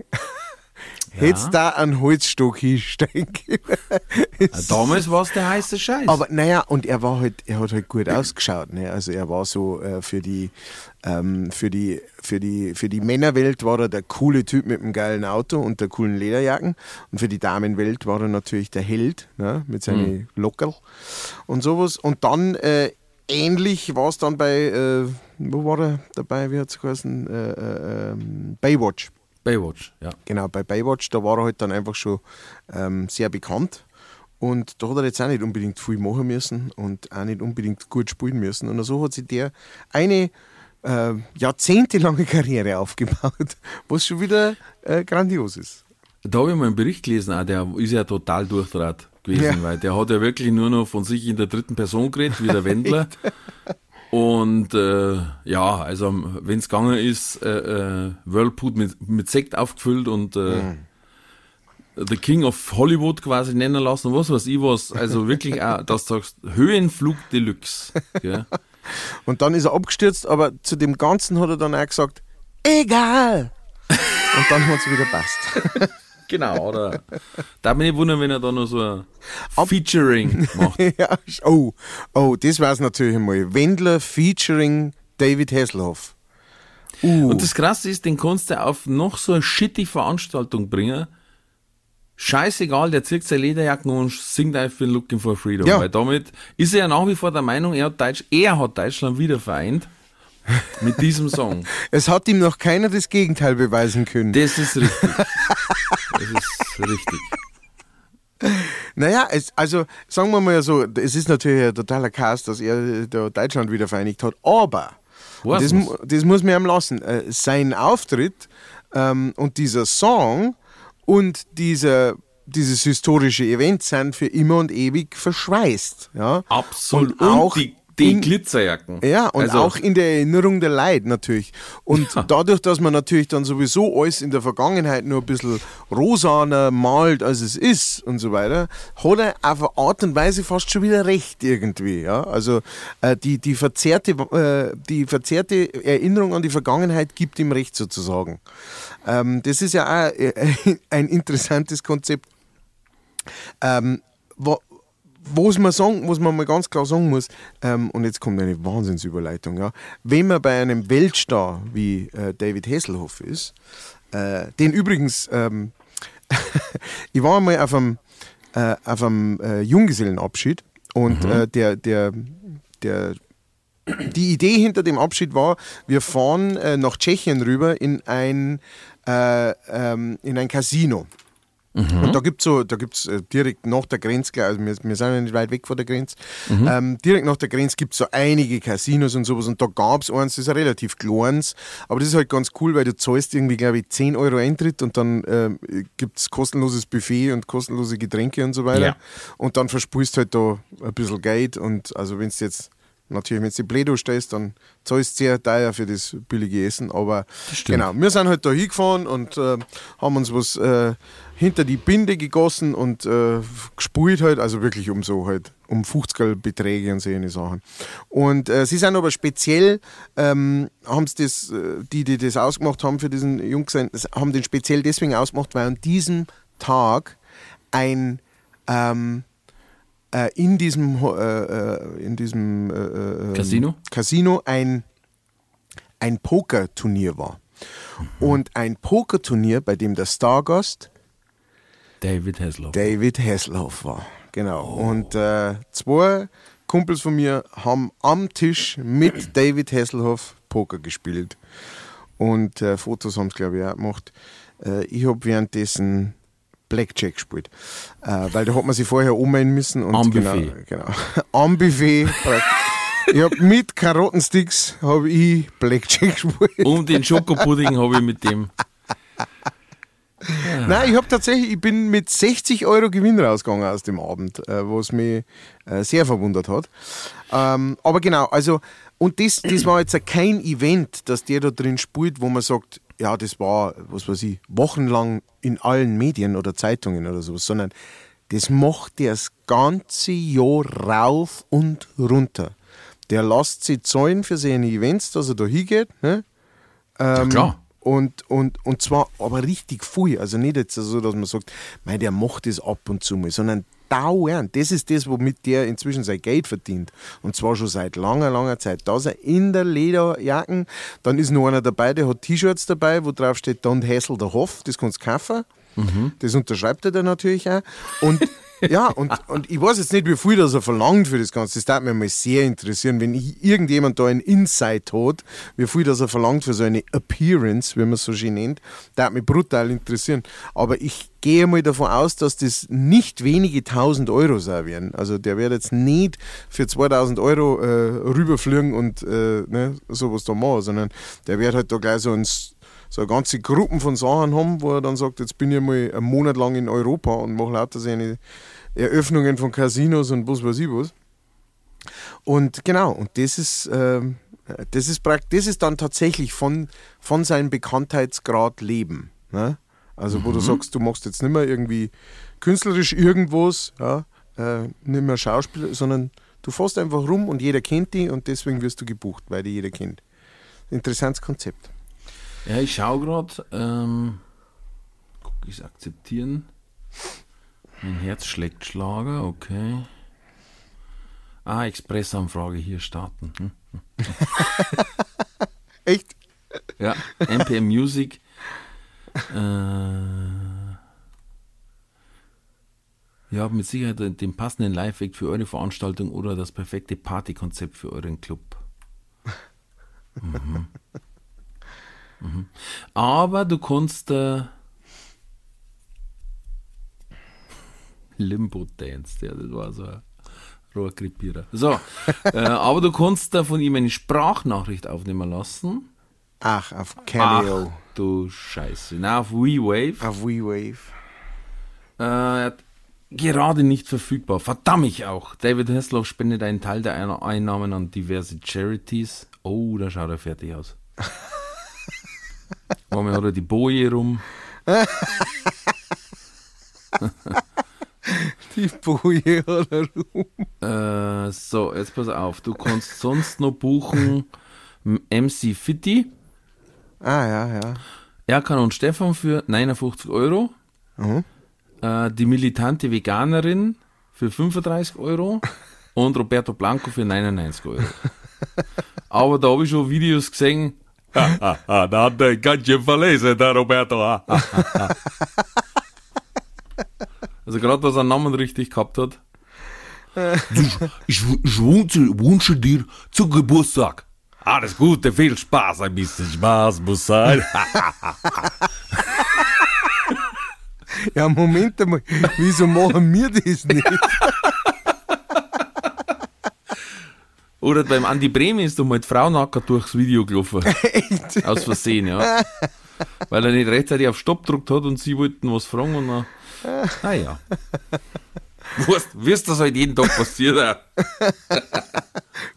Hättest da einen Holzstock hinsteigen können. Damals war es der heiße Scheiß. Aber naja, und er war halt, er hat halt gut ausgeschaut. Ne? Also er war so äh, für die ähm, für die für die für die Männerwelt war er der coole Typ mit dem geilen Auto und der coolen Lederjacken und für die Damenwelt war er natürlich der Held ne? mit seinen Lockerl und sowas. Und dann äh, ähnlich war es dann bei äh, wo war er dabei? Wie hat es geheißen? Äh, äh, ähm, Baywatch. Baywatch, ja. Genau, bei Baywatch, da war er halt dann einfach schon ähm, sehr bekannt. Und da hat er jetzt auch nicht unbedingt viel machen müssen und auch nicht unbedingt gut spielen müssen. Und so hat sich der eine äh, jahrzehntelange Karriere aufgebaut, was schon wieder äh, grandios ist. Da habe ich mal einen Bericht gelesen, auch, der ist ja total durchdraht gewesen, Ja. weil der hat ja wirklich nur noch von sich in der dritten Person geredet, wie der Wendler. Und äh, ja, also wenn es gegangen ist, äh, äh, Whirlpool mit, mit Sekt aufgefüllt und äh, The King of Hollywood quasi nennen lassen, was weiß ich was. Also wirklich auch, dass du sagst, Höhenflug Deluxe. Gell? Und dann ist er abgestürzt, aber zu dem Ganzen hat er dann auch gesagt, egal. Und dann hat es wieder passt. Genau, oder? Da bin ich wundern, wenn er da noch so ein Featuring macht. ja, oh, oh, das war es natürlich einmal. Wendler featuring David Hasselhoff. Uh, Und das Krasse ist, den kannst du auf noch so eine shitty Veranstaltung bringen. Scheißegal, der zieht seine Lederjacken und singt einfach Looking for Freedom. Ja. Weil damit ist er ja nach wie vor der Meinung, er hat, Deutsch, er hat Deutschland wieder vereint. Mit diesem Song. es hat ihm noch keiner das Gegenteil beweisen können. Das ist richtig. Das ist richtig. Naja, es, also sagen wir mal so, es ist natürlich ein totaler Chaos, dass er äh, da Deutschland wieder vereinigt hat, aber das, das muss man ihm lassen. Äh, sein Auftritt ähm, und dieser Song und dieser, dieses historische Event sind für immer und ewig verschweißt. Ja? Absolut. Und auch die, die in- Glitzerjacken. Ja, und Also, auch in der Erinnerung der Leute natürlich. Und dadurch, dass man natürlich dann sowieso alles in der Vergangenheit nur ein bisschen rosaner malt, als es ist und so weiter, hat er auf eine Art und Weise fast schon wieder recht irgendwie. Ja? Also äh, die, die, verzerrte, äh, die verzerrte Erinnerung an die Vergangenheit gibt ihm recht sozusagen. Ähm, das ist ja auch äh, ein interessantes Konzept. Ähm, wo, was man sagen, was man mal ganz klar sagen muss, ähm, und jetzt kommt eine Wahnsinnsüberleitung, ja, wenn man bei einem Weltstar wie äh, David Hasselhoff ist, äh, den übrigens, ähm, ich war einmal auf einem, äh, auf einem äh, Junggesellenabschied und äh, der, der, der, die Idee hinter dem Abschied war, wir fahren äh, nach Tschechien rüber in ein, äh, ähm, in ein Casino. Und da gibt es so, da gibt's äh, direkt nach der Grenze, also wir, wir sind ja nicht weit weg von der Grenze, ähm, direkt nach der Grenze gibt es so einige Casinos und sowas und da gab es eins, das ist ein relativ kleines, aber das ist halt ganz cool, weil du zahlst irgendwie, glaube ich, 10 Euro Eintritt und dann ähm, gibt es kostenloses Buffet und kostenlose Getränke und so weiter. Ja. Und dann verspulst halt da ein bisschen Geld und also wenn du jetzt Natürlich, wenn du die Bledo stehst, dann zahlst du sehr teuer für das billige Essen. Aber genau, wir sind halt da hingefahren und äh, haben uns was äh, hinter die Binde gegossen und äh, gespult halt, also wirklich um so halt, um 50 Beträge und solche Sachen. Und äh, sie sind aber speziell, ähm, haben sie das, äh, die, die das ausgemacht haben für diesen das haben den speziell deswegen ausgemacht, weil an diesem Tag ein ähm, äh, in diesem, äh, äh, in diesem äh, äh, Casino? Casino ein, ein Pokerturnier war. Und ein Pokerturnier, bei dem der Stargast David Hasselhoff. David Hasselhoff war. Genau. Und äh, zwei Kumpels von mir haben am Tisch mit David Hasselhoff Poker gespielt. Und äh, Fotos haben sie, glaube ich, auch gemacht. Äh, ich habe währenddessen Blackjack gespielt. Äh, weil da hat man sich vorher ummelden müssen. Und Am genau, Buffet. Genau. Am Buffet. ich habe mit Karottensticks habe ich Blackjack gespielt. Und den Schokopudding habe ich mit dem. Nein, ich habe tatsächlich, ich bin mit 60 Euro Gewinn rausgegangen aus dem Abend, äh, was mich äh, sehr verwundert hat. Ähm, aber genau, also, und das, das war jetzt kein Event, dass der da drin spielt, wo man sagt, ja, das war, was weiß ich, wochenlang in allen Medien oder Zeitungen oder sowas, sondern das macht der das ganze Jahr rauf und runter. Der lässt sich zahlen für seine Events, dass er da hingeht. Ne? Ähm, klar. Und, und, und zwar aber richtig viel. Also nicht jetzt so, dass man sagt, mei, der macht das ab und zu mal, sondern dauernd. Das ist das, womit der inzwischen sein Geld verdient. Und zwar schon seit langer, langer Zeit. Da ist er in der Lederjacken. Dann ist noch einer dabei, der hat T-Shirts dabei, wo drauf steht Don Hassel der Hoff. Das kannst du kaufen. Das unterschreibt er dann natürlich auch. Und ja, und, und ich weiß jetzt nicht, wie viel das er verlangt für das Ganze. Das würde mich mal sehr interessieren, wenn irgendjemand da einen Insight hat, wie viel das er verlangt für so eine Appearance, wie man es so schön nennt. Würde mich brutal interessieren. Aber ich gehe mal davon aus, dass das nicht wenige tausend Euro sein werden. Also der wird jetzt nicht für 2000 Euro äh, rüberfliegen und äh, ne, sowas da machen, sondern der wird halt da gleich so ein so eine ganze Gruppen von Sachen haben, wo er dann sagt, jetzt bin ich mal einen Monat lang in Europa und mache lauter seine Eröffnungen von Casinos und was weiß ich was. Und genau, und das ist, ähm, das ist, prakt- das ist dann tatsächlich von, von seinem Bekanntheitsgrad leben. Ne? Also wo du sagst, du machst jetzt nicht mehr irgendwie künstlerisch irgendwas, ja, äh, nicht mehr Schauspieler, sondern du fährst einfach rum und jeder kennt dich und deswegen wirst du gebucht, weil dich jeder kennt. Interessantes Konzept. Ja, ich schaue gerade. Ähm, guck ich akzeptieren. Mein Herz schlägt Schlager, okay. Ah, Expressanfrage hier starten. Hm? Echt? Ja, MPM Music. Äh, ihr habt mit Sicherheit den- den passenden Live-Act für eure Veranstaltung oder das perfekte Partykonzept für euren Club. Mhm. Mhm. Aber du kannst äh, Limbo Dance, ja, das war so ein Rohrkrepierer. So, äh, aber du kannst da von ihm eine Sprachnachricht aufnehmen lassen. Ach, auf Cameo. Ach, du Scheiße. Na, auf WeWave. Auf WeWave. Äh, er hat gerade nicht verfügbar. Verdammt ich auch. David Hasselhoff spendet einen Teil der Ein- Einnahmen an diverse Charities. Oh, da schaut er fertig aus. Warum hat er die Boje rum? Die Boje oder rum. Äh, so, jetzt pass auf. Du kannst sonst noch buchen MC Fitti, Ah, ja, ja. Erkan und Stefan für 59 Euro. Mhm. Äh, die militante Veganerin für 35 Euro. Und Roberto Blanco für 99 Euro. Aber da habe ich schon Videos gesehen. Er ganz schön verlesen, der Roberto. Also gerade, was er Namen richtig gehabt hat. Ich, ich wünsche, wünsche dir zu Geburtstag alles Gute, viel Spaß, ein bisschen Spaß muss sein. Ja, Moment einmal, wieso machen wir das nicht? Oder beim Andi Bremi ist doch mal die Frau nackert durchs Video gelaufen. Echt? Aus Versehen, ja. Weil er nicht rechtzeitig auf Stopp gedrückt hat und sie wollten was fragen und dann. Naja. Weißt, wirst das halt jeden Tag passiert.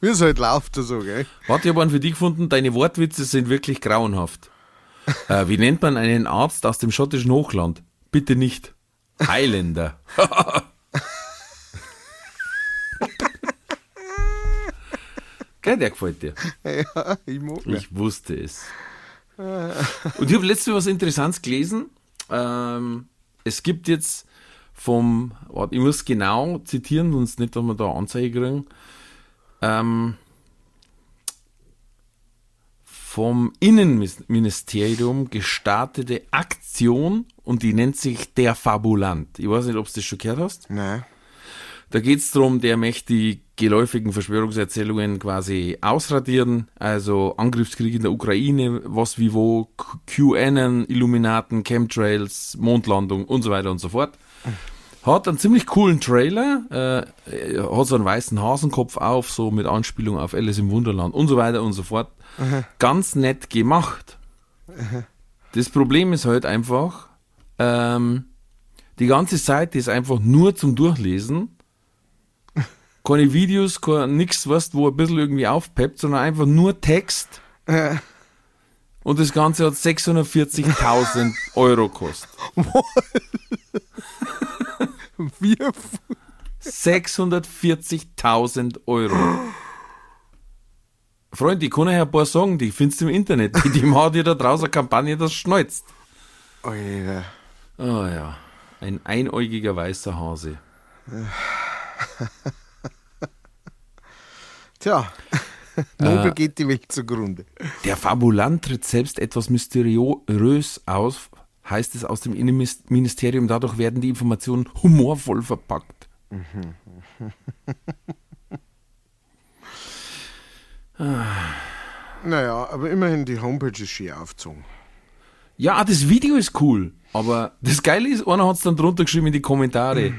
Wie es halt läuft, so, gell? Warte, ich habe einen für dich gefunden, deine Wortwitze sind wirklich grauenhaft. Äh, wie nennt man einen Arzt aus dem schottischen Hochland? Bitte nicht. Highlander. Gell, der gefällt dir. Ja, ich mag. Ich wusste es. Und ich habe letztens was Interessantes gelesen. Ähm, es gibt jetzt vom, warte, ich muss genau zitieren, sonst nicht, wenn wir da Anzeige kriegen. Ähm, vom Innenministerium gestartete Aktion und die nennt sich Der Fabulant. Ich weiß nicht, ob du das schon gehört hast. Nein. Da geht's drum, der möchte die geläufigen Verschwörungserzählungen quasi ausradieren. Also Angriffskrieg in der Ukraine, was wie wo, QAnon, Illuminaten, Chemtrails, Mondlandung und so weiter und so fort. Hat einen ziemlich coolen Trailer, äh, hat so einen weißen Hasenkopf auf, so mit Anspielung auf Alice im Wunderland und so weiter und so fort. Ganz nett gemacht. Das Problem ist halt einfach, ähm, die ganze Seite ist einfach nur zum Durchlesen. Keine Videos, kein, nix, was, wo ein bisschen irgendwie aufpeppt, sondern einfach nur Text. Äh, Und das Ganze hat 640.000 Euro gekostet. wie? 640.000 Euro. Freund, ich kann euch ein paar sagen, die findest du im Internet. Die, die machen dir da draußen eine Kampagne, das schneuzt. Alter. Oh ja, ein einäugiger weißer Hase. Tja, Nobel geht die Welt zugrunde. Der Fabulant tritt selbst etwas mysteriös aus, heißt es aus dem Innenministerium. Dadurch werden die Informationen humorvoll verpackt. Naja, aber immerhin die Homepage ist schön aufgezogen. Ja, das Video ist cool, aber das Geile ist, einer hat es dann drunter geschrieben in die Kommentare.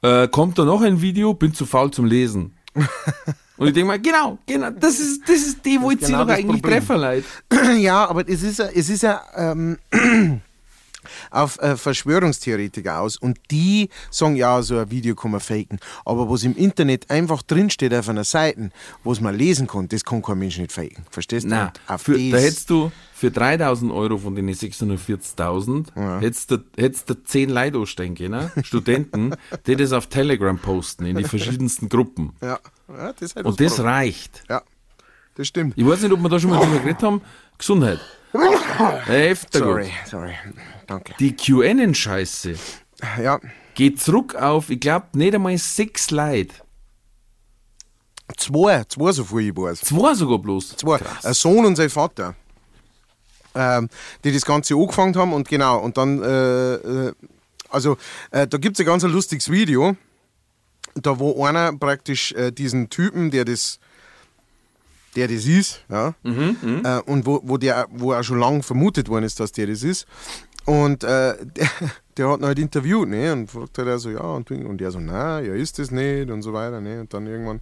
Äh, kommt da noch ein Video, bin zu faul zum Lesen. Und ich denke mal, genau, genau, das ist, das ist die, wo ich genau sie doch das eigentlich Problem. treffen, Leute. Ja, aber es ist ja, es ist ja ähm, auf äh, Verschwörungstheoretiker aus und die sagen, ja, so ein Video kann man faken. Aber was im Internet einfach drinsteht auf einer Seite, was man lesen kann, das kann kein Mensch nicht faken. Verstehst du? Nein, Und auf für, da hättest du für 3000 Euro von den 640.000, hättest du, hättest du 10 Leute anstehen können, Studenten, die das auf Telegram posten, in die verschiedensten Gruppen. ja, ja, das halt Und das das Problem. reicht. Ja, das stimmt. Ich weiß nicht, ob wir da schon mal drüber geredet haben. Gesundheit. Heftig. Sorry, sorry. Danke. Die QAnon-Scheiße Ja, geht zurück auf, ich glaube, nicht einmal sechs Leute. zwei, zwei so viel ich weiß. Zwei sogar bloß. Zwei. Ein Sohn und sein Vater. Ähm, die das Ganze angefangen haben und genau, und dann, äh, äh, also äh, da gibt es ein ganz lustiges Video, da wo einer praktisch äh, diesen Typen, der das, der das ist, ja, äh, und wo, wo der, wo auch schon lange vermutet worden ist, dass der das ist, und äh, der, der hat ihn halt interviewt, ne? Und fragt halt er so, ja, und, und der so, na, ja, ist das nicht und so weiter, ne? Und dann irgendwann,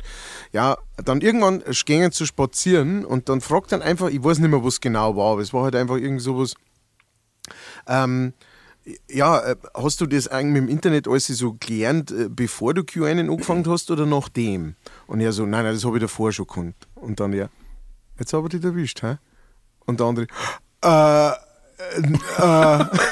ja, dann irgendwann gingen zu spazieren und dann fragt er einfach, ich weiß nicht mehr, was genau war, aber es war halt einfach irgend sowas, ähm, ja, äh, hast du das eigentlich mit dem Internet alles so gelernt, äh, bevor du QAnon angefangen hast oder nachdem? Und er so, nein, nein, das habe ich davor schon gekannt. Und dann er, jetzt habe ich dich erwischt, hä? Und der andere, äh,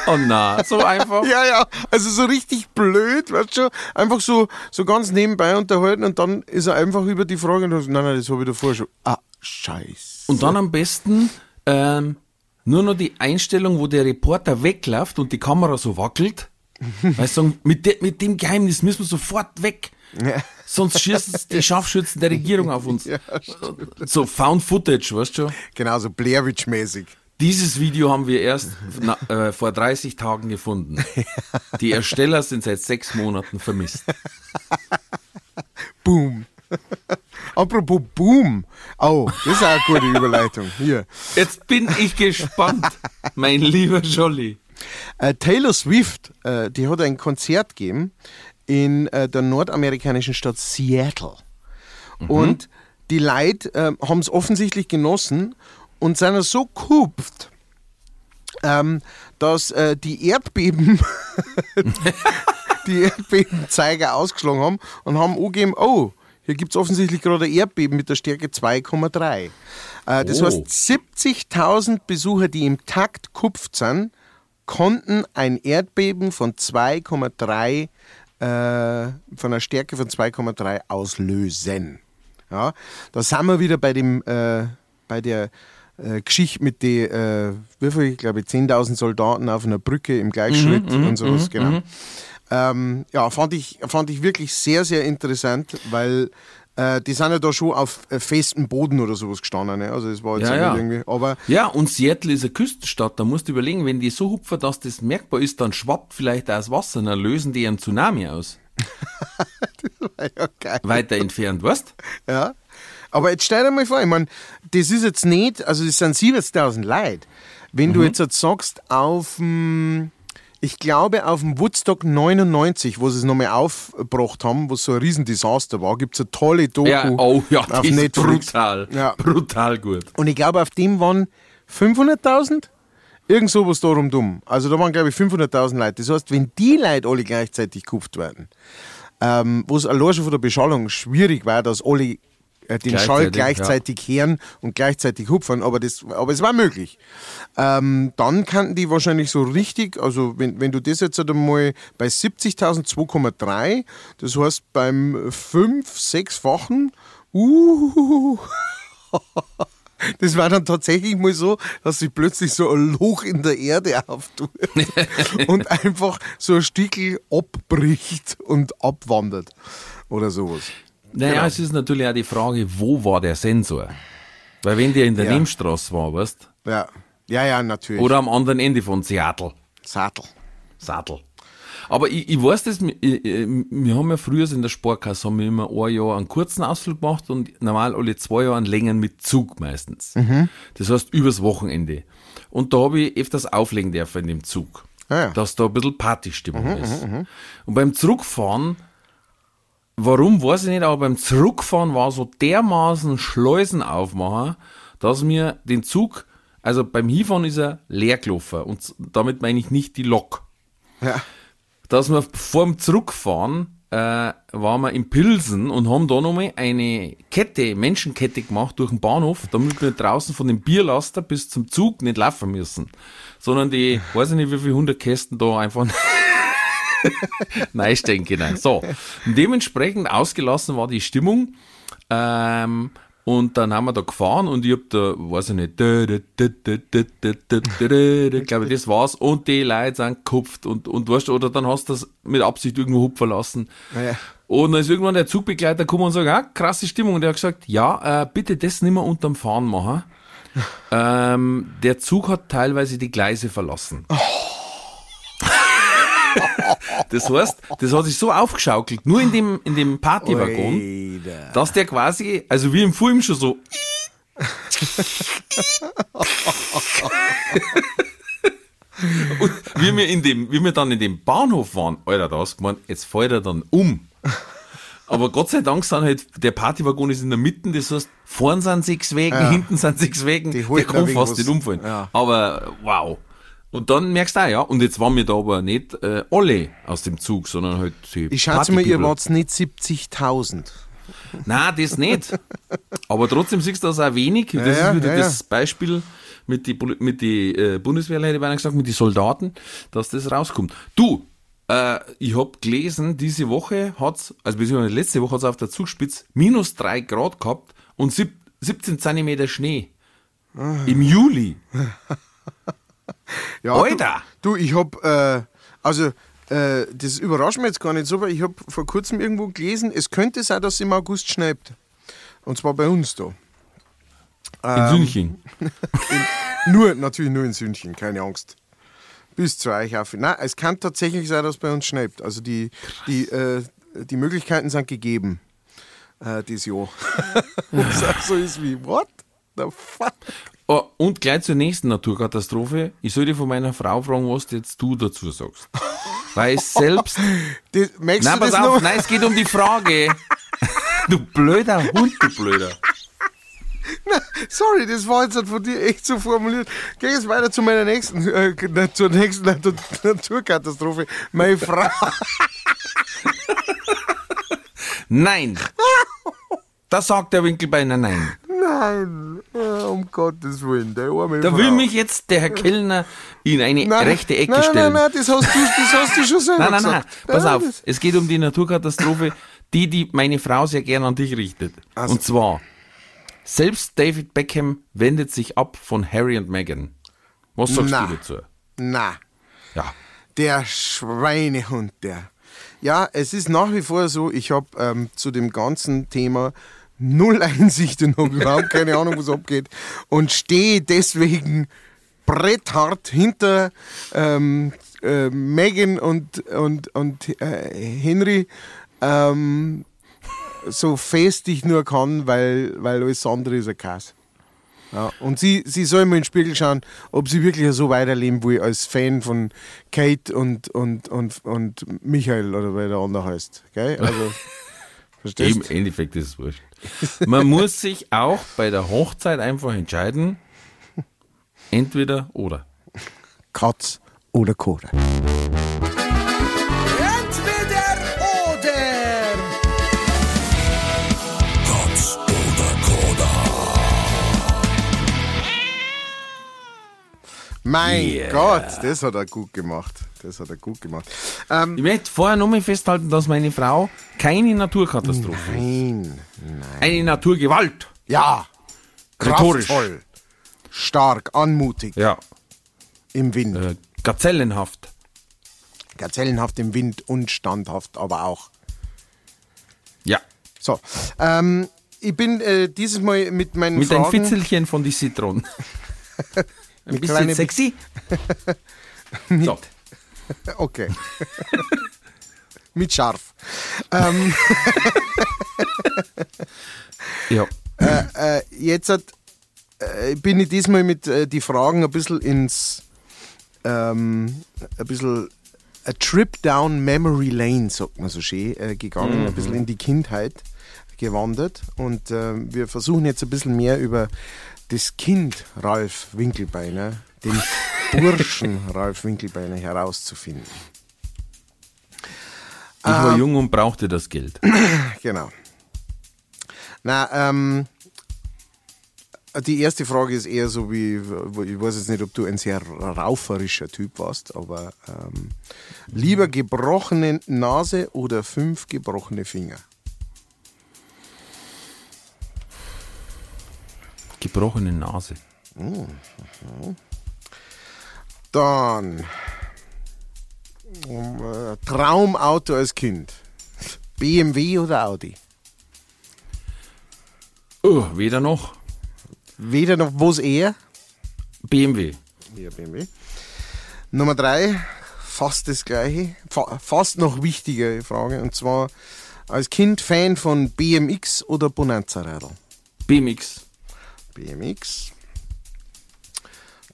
Oh na, so einfach. ja, ja, also so richtig blöd, weißt du, einfach so, so ganz nebenbei unterhalten und dann ist er einfach über die Frage, und so, nein, nein, das habe ich davor schon. Ah, scheiße. Und dann am besten ähm, nur noch die Einstellung, wo der Reporter wegläuft und die Kamera so wackelt. Sie sagen, mit, de, mit dem Geheimnis müssen wir sofort weg. Sonst schießen die Scharfschützen der Regierung auf uns. Ja, so Found Footage, weißt du? Genau, so Blair Witch-mäßig. Dieses Video haben wir erst na, äh, vor 30 Tagen gefunden. Die Ersteller sind seit sechs Monaten vermisst. Boom. Apropos Boom. Oh, das ist auch eine gute Überleitung. Hier. Jetzt bin ich gespannt, mein lieber Jolly. Äh, Taylor Swift, äh, die hat ein Konzert gegeben in äh, der nordamerikanischen Stadt Seattle. Und die Leute äh, haben es offensichtlich genossen und sind so kupft, ähm, dass äh, die Erdbeben die Erdbebenzeiger ausgeschlagen haben und haben angegeben, oh, hier gibt es offensichtlich gerade ein Erdbeben mit der Stärke 2,3. Äh, das Oh. heißt, 70.000 Besucher, die im Takt kupft sind, konnten ein Erdbeben von 2,3 äh, von einer Stärke von 2,3 auslösen. Ja, da sind wir wieder bei dem äh, bei der äh, Geschichte mit den, äh, wie viel, ich glaube, 10.000 Soldaten auf einer Brücke im Gleichschritt und sowas, genau. Ähm, ja, fand ich, fand ich wirklich sehr, sehr interessant, weil äh, die sind ja da schon auf äh, festem Boden oder sowas gestanden. Ne? Also, es war jetzt Ja, ja. irgendwie, aber Ja, und Seattle ist eine Küstenstadt. Da musst du überlegen, wenn die so hupfen, dass das merkbar ist, dann schwappt vielleicht auch das Wasser, dann lösen die einen Tsunami aus. ja, geil. Weiter entfernt, weißt Ja. Aber jetzt stell dir mal vor, ich meine, das ist jetzt nicht, also das sind 70.000 Leute. Wenn du jetzt, jetzt sagst, auf dem, ich glaube, auf dem Woodstock 99, wo sie es nochmal aufgebracht haben, wo es so ein Riesendesaster war, gibt es eine tolle Doku Ja, oh ja, auf Netflix. brutal. Ja. Brutal gut. Und ich glaube, auf dem waren 500.000? Irgend sowas darum dumm. Also da waren, glaube ich, 500.000 Leute. Das heißt, wenn die Leute alle gleichzeitig gekauft werden, ähm, wo es allein schon von der Beschallung schwierig war, dass alle äh, den Schall Gleichzeitig, gleichzeitig hören und gleichzeitig hupfen, aber, das, aber es war möglich. Ähm, dann kannten die wahrscheinlich so richtig, also wenn, wenn du das jetzt einmal bei 70.000 2,3, das heißt beim 5-, 6-fachen, uh, das war dann tatsächlich mal so, dass sich plötzlich so ein Loch in der Erde auftut und einfach so ein Stickel abbricht und abwandert oder sowas. Naja, Genau. es ist natürlich auch die Frage, wo war der Sensor? Weil wenn der in der Ja. Nebenstraße war, weißt Ja, ja, ja natürlich. oder am anderen Ende von Seattle. Sattel. Sattel. Aber ich, ich weiß das, wir, ich- ich- wir haben ja früher in der Sparkasse haben wir immer ein Jahr einen kurzen Ausflug gemacht und normal alle zwei Jahre einen längeren mit Zug meistens. Das heißt übers Wochenende. Und da habe ich öfters auflegen dürfen in dem Zug. Ah ja. Dass da ein bisschen Partystimmung ist. Und beim Zurückfahren, warum weiß ich nicht, aber beim Zurückfahren war so dermaßen Schleusen aufmachen, dass mir den Zug, also beim Hinfahren ist er leer gelaufen und damit meine ich nicht die Lok Ja. dass wir vor dem Zurückfahren äh, waren wir in Pilsen und haben da nochmal eine Kette, Menschenkette gemacht durch den Bahnhof, damit wir draußen von dem Bierlaster bis zum Zug nicht laufen müssen, sondern die, weiß ich nicht, wie viele hundert Kästen da einfach nein können. So, und dementsprechend ausgelassen war die Stimmung. Ähm, und dann haben wir da gefahren und ich hab da, weiß ich nicht, glaube ich, das war's. Und die Leute sind gekupft und, und weißt du, oder dann hast du das mit Absicht irgendwo hupfen lassen. Ja. Und dann ist irgendwann der Zugbegleiter gekommen und sagt, ah, krasse Stimmung. Und der hat gesagt, ja, äh, bitte das nicht mehr unterm Fahren machen. ähm, der Zug hat teilweise die Gleise verlassen. Das heißt, das hat sich so aufgeschaukelt, nur in dem, in dem Partywaggon, dass der quasi, also wie im Film schon so. Und wie wir, in dem, wie wir dann in dem Bahnhof waren, Alter, da hast du gemeint, jetzt fällt er dann um. Aber Gott sei Dank sind halt, der Partywaggon ist in der Mitte, das heißt, vorn sind sechs Wegen, Ja. hinten sind sechs Wegen, der kann fast nicht umfallen. Ja. Aber wow. Und dann merkst du auch, ja, und jetzt waren wir da aber nicht äh, alle aus dem Zug, sondern halt die Ich schätze mal, ihr wart nicht 70.000. Nein, das nicht. Aber trotzdem siehst du das auch wenig. Das Ja, ist wieder ja, das Beispiel mit die, Poli- mit die äh, Bundeswehr, hätte ich gesagt, mit den Soldaten, dass das rauskommt. Du, äh, ich hab gelesen, diese Woche hat's, also beziehungsweise letzte Woche hat's auf der Zugspitze minus drei Grad gehabt und sieb, 17 Zentimeter Schnee. Im Juli. Ja, Alter! Du, du ich hab, äh, also, äh, das überrascht mich jetzt gar nicht so, weil ich hab vor kurzem irgendwo gelesen, es könnte sein, dass es im August schneit. Und zwar bei uns da. In Sünching. Nur, natürlich nur in Sündchen, keine Angst. Bis zu euch auf. Nein, es kann tatsächlich sein, dass bei uns schneit. Also die, die, äh, die Möglichkeiten sind gegeben. Äh, dieses Jahr. Wo es auch so ist wie, what the fuck? Oh, und gleich zur nächsten Naturkatastrophe. Ich soll dir von meiner Frau fragen, was jetzt du dazu sagst. Weil selbst. Das, merkst Nein, du pass das auf, noch? nein, es geht um die Frage. Du blöder Hund, du blöder. Sorry, das war jetzt von dir echt so formuliert. Geh jetzt weiter zu meiner nächsten, äh, na- zur nächsten Natur Naturkatastrophe. Meine Frau. Nein. Da sagt der Winkelbeiner nein. Nein, ja, um Gottes Willen, der arme Da Frau. will mich jetzt der Herr Kellner in eine Nein, rechte Ecke nein, stellen. Nein, nein, das hast du, das hast du schon selber Nein, nein, nein. gesagt. Pass Nein, auf. das- Es geht um die Naturkatastrophe, die, die meine Frau sehr gern an dich richtet. Also- Und zwar, selbst David Beckham wendet sich ab von Harry und Meghan. Was sagst Na. du dazu? Na, Ja. der Schweinehund, der. Ja, es ist nach wie vor so, ich habe ähm, zu dem ganzen Thema null Einsicht und habe überhaupt keine Ahnung, was abgeht und stehe deswegen bretthart hinter ähm, äh, Megan und, und, und äh, Henry ähm, so fest ich nur kann, weil, weil alles andere ist ein Kass. Ja, und sie, sie soll mal in den Spiegel schauen, ob sie wirklich so weiterleben will als Fan von Kate und, und, und, und Michael oder wie der andere heißt. Gell? Also, verstehst Im Endeffekt ist es wurscht. Man muss sich auch bei der Hochzeit einfach entscheiden, entweder oder. Katz oder Koda. Entweder oder. Katz oder Koda. Mein Yeah. Gott, das hat er gut gemacht. Das hat er gut gemacht. Ähm, Ich möchte vorher noch mal festhalten, dass meine Frau keine Naturkatastrophe ist. nein. Eine Naturgewalt. Ja. Rhetorisch. Kraftvoll. Stark, anmutig Ja. im Wind. Äh, gazellenhaft. Gazellenhaft im Wind und standhaft, aber auch. Ja. So, ähm, ich bin äh, dieses Mal mit meinen Mit ein Fragen... Fitzelchen von die Zitronen. Ein Mit bisschen sexy. so. Okay. mit scharf. Ähm, Ja. äh, jetzt hat, äh, bin ich diesmal mit äh, die Fragen ein bisschen ins ähm, ein bisschen a trip down memory lane, sagt man so schön, äh, gegangen, ein bisschen in die Kindheit gewandert und äh, wir versuchen jetzt ein bisschen mehr über das Kind Ralf Winkelbeiner, den Burschen Ralf Winkelbeiner herauszufinden. Ich war jung und brauchte das Geld. Genau. Na, ähm, die erste Frage ist eher so wie, ich weiß jetzt nicht, ob du ein sehr rauferischer Typ warst, aber ähm, lieber gebrochene Nase oder fünf gebrochene Finger? Gebrochene Nase. Dann äh, Traumauto als Kind. BMW oder Audi? Oh, weder noch. Weder noch, wo's eher? BMW. Ja, BMW. Nummer drei, fast das gleiche, fa fast noch wichtigere Frage, und zwar als Kind Fan von BMX oder Bonanza-Radl? BMX. BMX.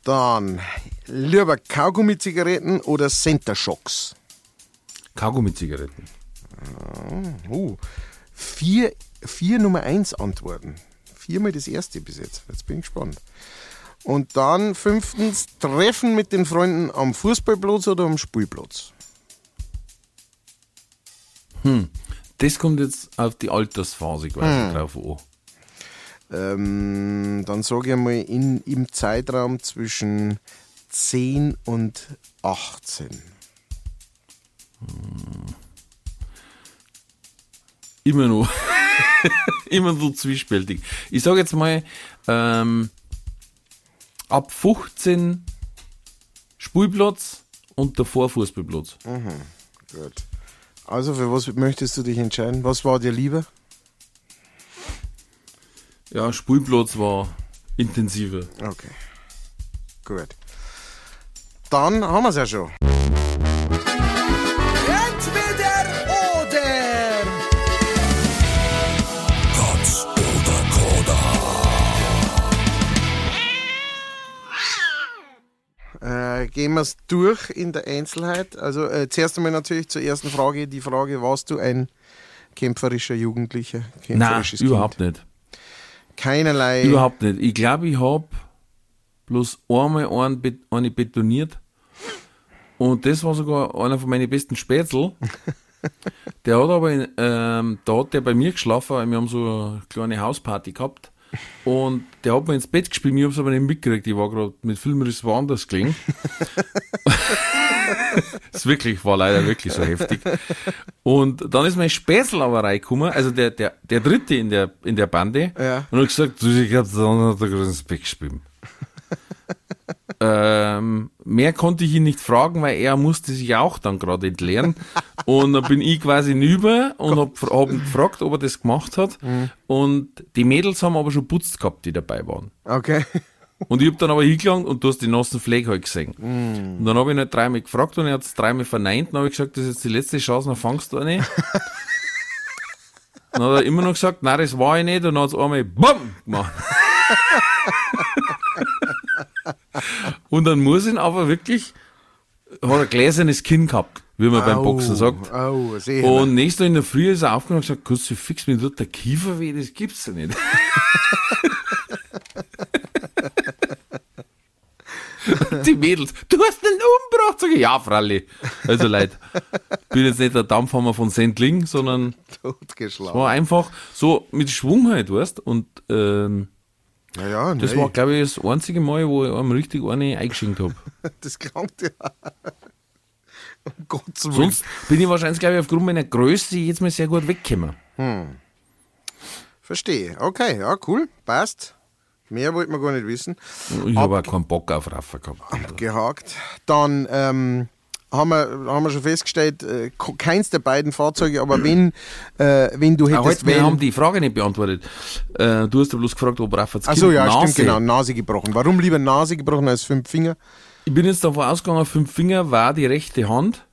Dann lieber Kaugummi-Zigaretten oder Center Shocks? Kaugummi-Zigaretten. Uh, vier, vier Nummer eins Antworten. Viermal das erste bis jetzt. Jetzt bin ich gespannt. Und dann fünftens, Treffen mit den Freunden am Fußballplatz oder am Spielplatz? Das kommt jetzt auf die Altersphase quasi drauf an. Ähm, dann sage ich mal in, im Zeitraum zwischen 10 und 18. Immer noch. Immer so zwiespältig. Ich sage jetzt mal, ähm, ab 15 Spielplatz und davor Fußballplatz. Gut. Also, für was möchtest du dich entscheiden? Was war dir lieber? Ja, Spielplatz war intensiver. Okay. Gut. Dann haben wir es ja schon. Entweder oder. Katz oder Koda. gehen wir es durch in der Einzelheit. Also äh, zuerst einmal natürlich zur ersten Frage, die Frage, warst du ein kämpferischer Jugendlicher? Nein, Kämpferisches überhaupt nicht. Keinerlei. Überhaupt nicht. Ich glaube, ich habe bloß einmal einen, bet- eine betoniert. Und das war sogar einer von meinen besten Spätzl. Der hat aber, in, ähm, da hat der bei mir geschlafen, weil wir haben so eine kleine Hausparty gehabt. Und der hat mir ins Bett gespielt, ich habe es aber nicht mitgekriegt. Ich war gerade mit Filmriss woanders gelegen. das wirklich, war leider wirklich so heftig. Und dann ist mein Spätzl aber reingekommen, also der, der, der dritte in der, in der Bande. Ja. Und hat gesagt, du, ich glaube, dann hat er gerade ins Bett gespielt. ähm, mehr konnte ich ihn nicht fragen, weil er musste sich auch dann gerade entleeren. Und dann bin ich quasi hinüber und hab, fra- hab ihn gefragt, ob er das gemacht hat. Und die Mädels haben aber schon putzt gehabt, die dabei waren. Okay. Und ich hab dann aber hingelangt und du hast die nassen Pflege halt gesehen. Und dann habe ich ihn halt dreimal gefragt und er hat es dreimal verneint. Dann habe ich gesagt, das ist jetzt die letzte Chance, dann fangst du eine. dann hat er immer noch gesagt, nein, das war ich nicht. Und dann hat es einmal BAM gemacht. und dann muss ihn aber wirklich, hat er gläsernes Kinn gehabt, wie man beim Boxen sagt. Sehr. Und nächstes Mal in der Früh ist er aufgenommen und gesagt, du fix, mir tut der Kiefer weh, das gibt's ja nicht. Die Mädels, du hast den umgebracht. Sag ich, ja, Fralli. Also Leute, bin jetzt nicht der Dampfhammer von Sendling, sondern totgeschlagen. war einfach so mit Schwung halt, weißt Und ähm, Ja, ja, das nee, war, glaube ich, das einzige Mal, wo ich einem richtig eine eingeschenkt habe. das krank ja. um Gottes Willen. Sonst bin ich wahrscheinlich, glaube ich, aufgrund meiner Größe jetzt mal sehr gut weggekommen. Verstehe. Okay, ja, cool. Passt. Mehr wollten wir gar nicht wissen. Ich habe auch keinen Bock auf Raffer gehabt. Gehakt. Dann ähm, haben, wir, haben wir schon festgestellt, äh, keins der beiden Fahrzeuge, aber wenn, äh, wenn du Ah, hättest halt, wir haben die Frage nicht beantwortet. Äh, du hast ja bloß gefragt, ob Raffer Ach so, ja, stimmt, genau. Nase gebrochen. Warum lieber Nase gebrochen als fünf Finger? Ich bin jetzt davon ausgegangen, fünf Finger war die rechte Hand.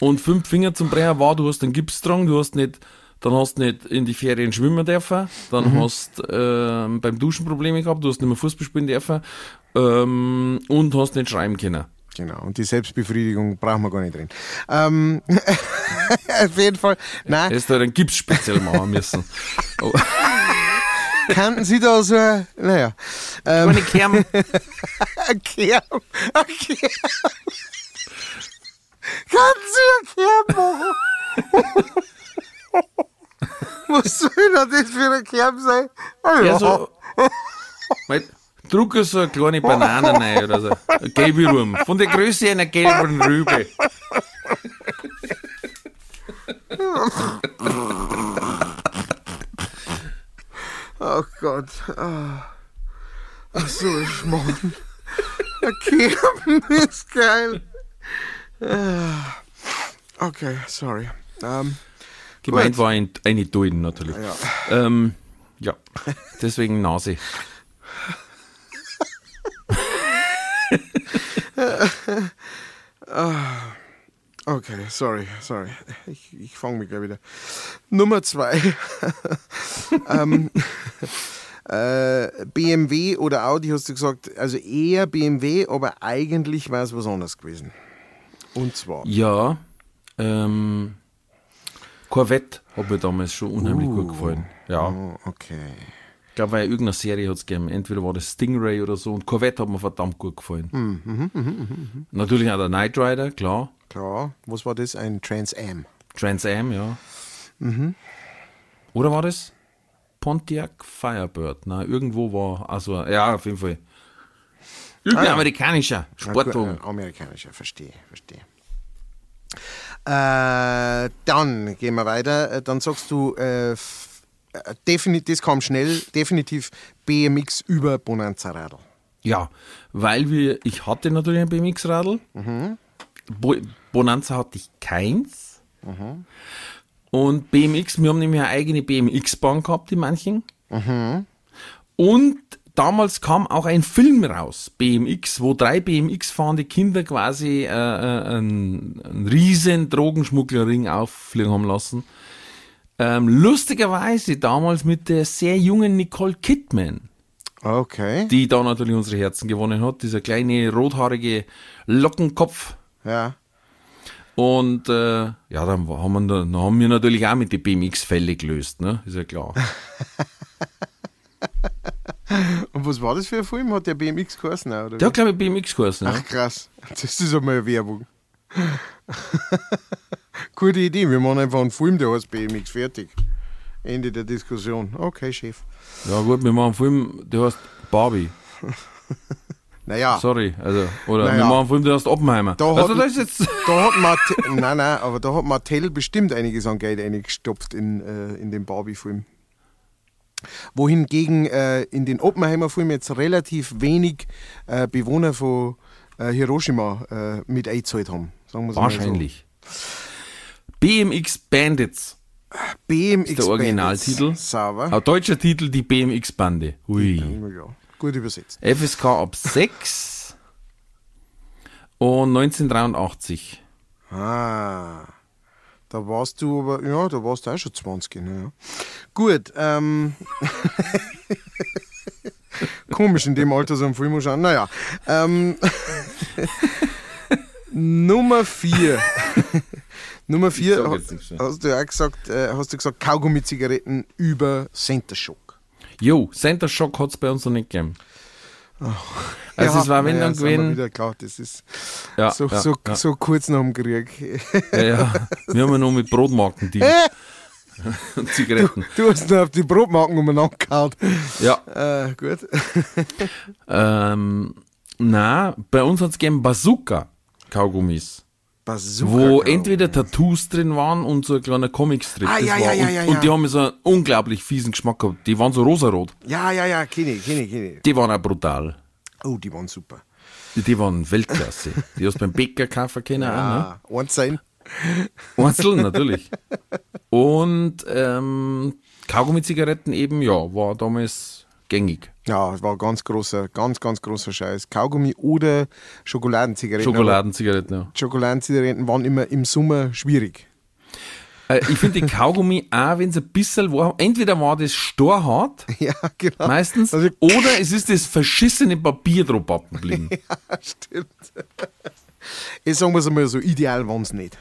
Und fünf Finger zum Brecher war, du hast einen Gips dran, du hast nicht, dann hast nicht in die Ferien schwimmen dürfen, dann hast ähm, beim Duschen Probleme gehabt, du hast nicht mehr Fußball spielen dürfen ähm, und hast nicht schreiben können. Genau, und die Selbstbefriedigung brauchen wir gar nicht drin. Ähm, auf jeden Fall, nein, Hättest du halt einen Gips speziell machen müssen. Oh, kannten Sie da so, ein- naja, ähm, meine Kerm, ein Kern, ein Kern. Kannten Sie einen Kern machen? Was soll denn das für ein Kern sein? Ah, ja, so, druck so eine kleine Banane rein oder so. Ein gelbe Rum. Von der Größe einer gelben Rübe. Oh Gott. Ah. Ach so, Schmarrn. Okay, ist geil. Ah. Okay, sorry. Ähm, Gemeint Gut. war ein, eine Dulden natürlich. ja. Ähm, ja, deswegen Nase. Okay, sorry, sorry. Ich, ich fange mich gleich wieder. Nummer zwei. ähm, äh, BMW oder Audi hast du gesagt, also eher BMW, aber eigentlich war es was anderes gewesen. Und zwar. Ja, ähm, Corvette hat mir damals schon unheimlich gut gefallen. Ja, Oh, okay. ich glaube, weil irgendeine Serie hat es gegeben. Entweder war das Stingray oder so. Und Corvette hat mir verdammt gut gefallen. Natürlich auch der Knight Rider, klar. Klar. Was war das? Ein Trans Am. Trans Am, ja. Oder war das Pontiac Firebird? Na, irgendwo war, also, ja, auf jeden Fall. Irgendein Ah, amerikanischer Sportwagen. Äh, Amerikanischer, verstehe, verstehe. Äh, dann gehen wir weiter. Äh, Dann sagst du, äh, äh, das kam schnell, definitiv BMX über Bonanza Radl. Ja, weil wir, ich hatte natürlich ein BMX-Radl. Bo Bonanza hatte ich keins. Und BMX, wir haben nämlich eine eigene BMX-Bahn gehabt in manchen. Und damals kam auch ein Film raus, BMX, wo drei BMX-fahrende Kinder quasi äh, äh, einen, einen riesen Drogenschmugglerring auffliegen haben lassen. Ähm, lustigerweise damals mit der sehr jungen Nicole Kidman. Okay. die da natürlich unsere Herzen gewonnen hat. Dieser kleine rothaarige Lockenkopf. Ja. Und äh, ja, dann haben, wir, dann haben wir natürlich auch mit den BMX-Fälle gelöst, ne? Ist ja klar. Und was war das für ein Film? Hat der BMX geheißen? Oder Der hat, glaube ich, BMX geheißen. Ach krass. Das ist einmal eine Werbung. Gute Idee. Wir machen einfach einen Film, der heißt BMX. Fertig. Ende der Diskussion. Okay, Chef. ja, gut, wir machen einen Film, der heißt Barbie. Naja. Sorry, also, oder wir Naja. machen einen Film, der heißt Oppenheimer. Da also, hat- das jetzt. Da hat Mattel, nein, nein, aber da hat Mattel bestimmt einiges an Geld eingestopft in, äh, in den Barbie-Film. Wohingegen äh, in den Oppenheimer-Film jetzt relativ wenig äh, Bewohner von äh, Hiroshima äh, mit eingezahlt haben. Mal so. Wahrscheinlich. BMX Bandits. BMX Ist der Originaltitel. Sauber. Ein deutscher Titel, die BMX-Bande. Hui. Ja, gut übersetzt. FSK ab 6 und 1983. Ah, da warst du aber, ja, da warst du auch schon 20. Ne? Gut, ähm. Komisch, in dem Alter so einen Film schauen. Naja, ähm. Nummer 4. Nummer 4 sag ha, jetzt nichts mehr. hast du ja auch gesagt, äh, hast du gesagt, Kaugummi-Zigaretten über Center Shock. Jo, Center Shock hat es bei uns noch nicht gegeben. Also es war wenn dann gewesen. Wieder klar, das ist Ja, so, ja, so, ja. so kurz nach dem Krieg. Ja, ja. Wir haben ja noch mit Brotmarken die und Zigaretten. Du hast nur auf die Brotmarken umeinander gehauen. Ja. Äh, gut. Ähm, na, bei uns hat es gegeben Bazooka Kaugummis. Bazooka. wo entweder Tattoos drin waren und so ein kleiner Comicstrip. Ah, ja, war. ja, ja, und, ja, und ja. die haben so einen unglaublich fiesen Geschmack gehabt. Die waren so rosarot. Ja, ja, ja, kenne ich, kenne ich, kenne ich. Die waren auch brutal. Oh, die waren super. Die, die waren Weltklasse. Die hast du beim Bäcker kaufen können auch, ne? Eins sein. Einzeln natürlich. Und ähm, Kaugummi-Zigaretten eben, ja, war damals gängig. Ja, es war ein ganz großer, ganz, ganz großer Scheiß. Kaugummi oder Schokoladenzigaretten. Schokoladenzigaretten, ja. Schokoladenzigaretten waren immer im Sommer schwierig. Äh, ich finde die Kaugummi auch, wenn es ein bisschen war, entweder war das storhart, Ja, genau. meistens, Also, oder es ist das verschissene Papier drauf abgeblieben. ja, stimmt. Jetzt sagen wir es mal so, ideal waren es nicht.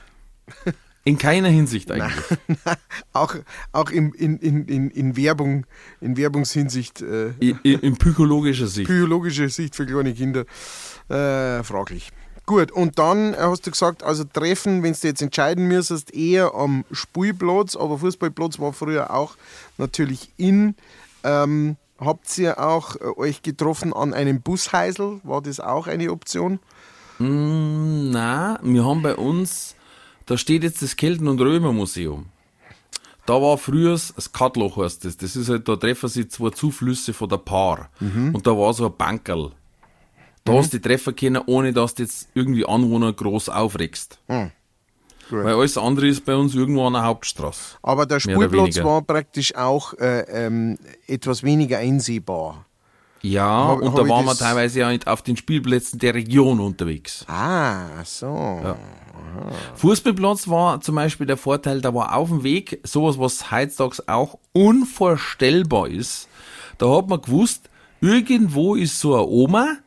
In keiner Hinsicht eigentlich. auch auch in, in, in, in, in Werbung, in Werbungshinsicht, äh, I, i, in psychologischer Sicht. psychologische Sicht für kleine Kinder, äh, fraglich. Gut, und dann hast du gesagt, also Treffen, wenn du jetzt entscheiden müsstest, eher am Spielplatz, aber Fußballplatz war früher auch natürlich in. Ähm, habt ihr auch äh, euch getroffen an einem Busheisel? War das auch eine Option? Mm, na, wir haben bei uns, da steht jetzt das Kelten- und Römermuseum. Da war früher das Katloch heißt das. Das ist halt, da treffen sich zwei Zuflüsse von der Paar. Und da war so ein Bankerl. Da hast du die treffen können, ohne dass du jetzt irgendwie Anwohner groß aufregst. Gut. Weil alles andere ist bei uns irgendwo an der Hauptstraße. Aber der Spielplatz weniger. war praktisch auch äh, ähm, etwas weniger einsehbar. Ja, Hab- und hab da waren wir teilweise ja auf den Spielplätzen der Region unterwegs. Ah, so. Fußballplatz war zum Beispiel der Vorteil, da war auf dem Weg sowas, was heutzutage auch unvorstellbar ist. Da hat man gewusst, irgendwo ist so eine Oma,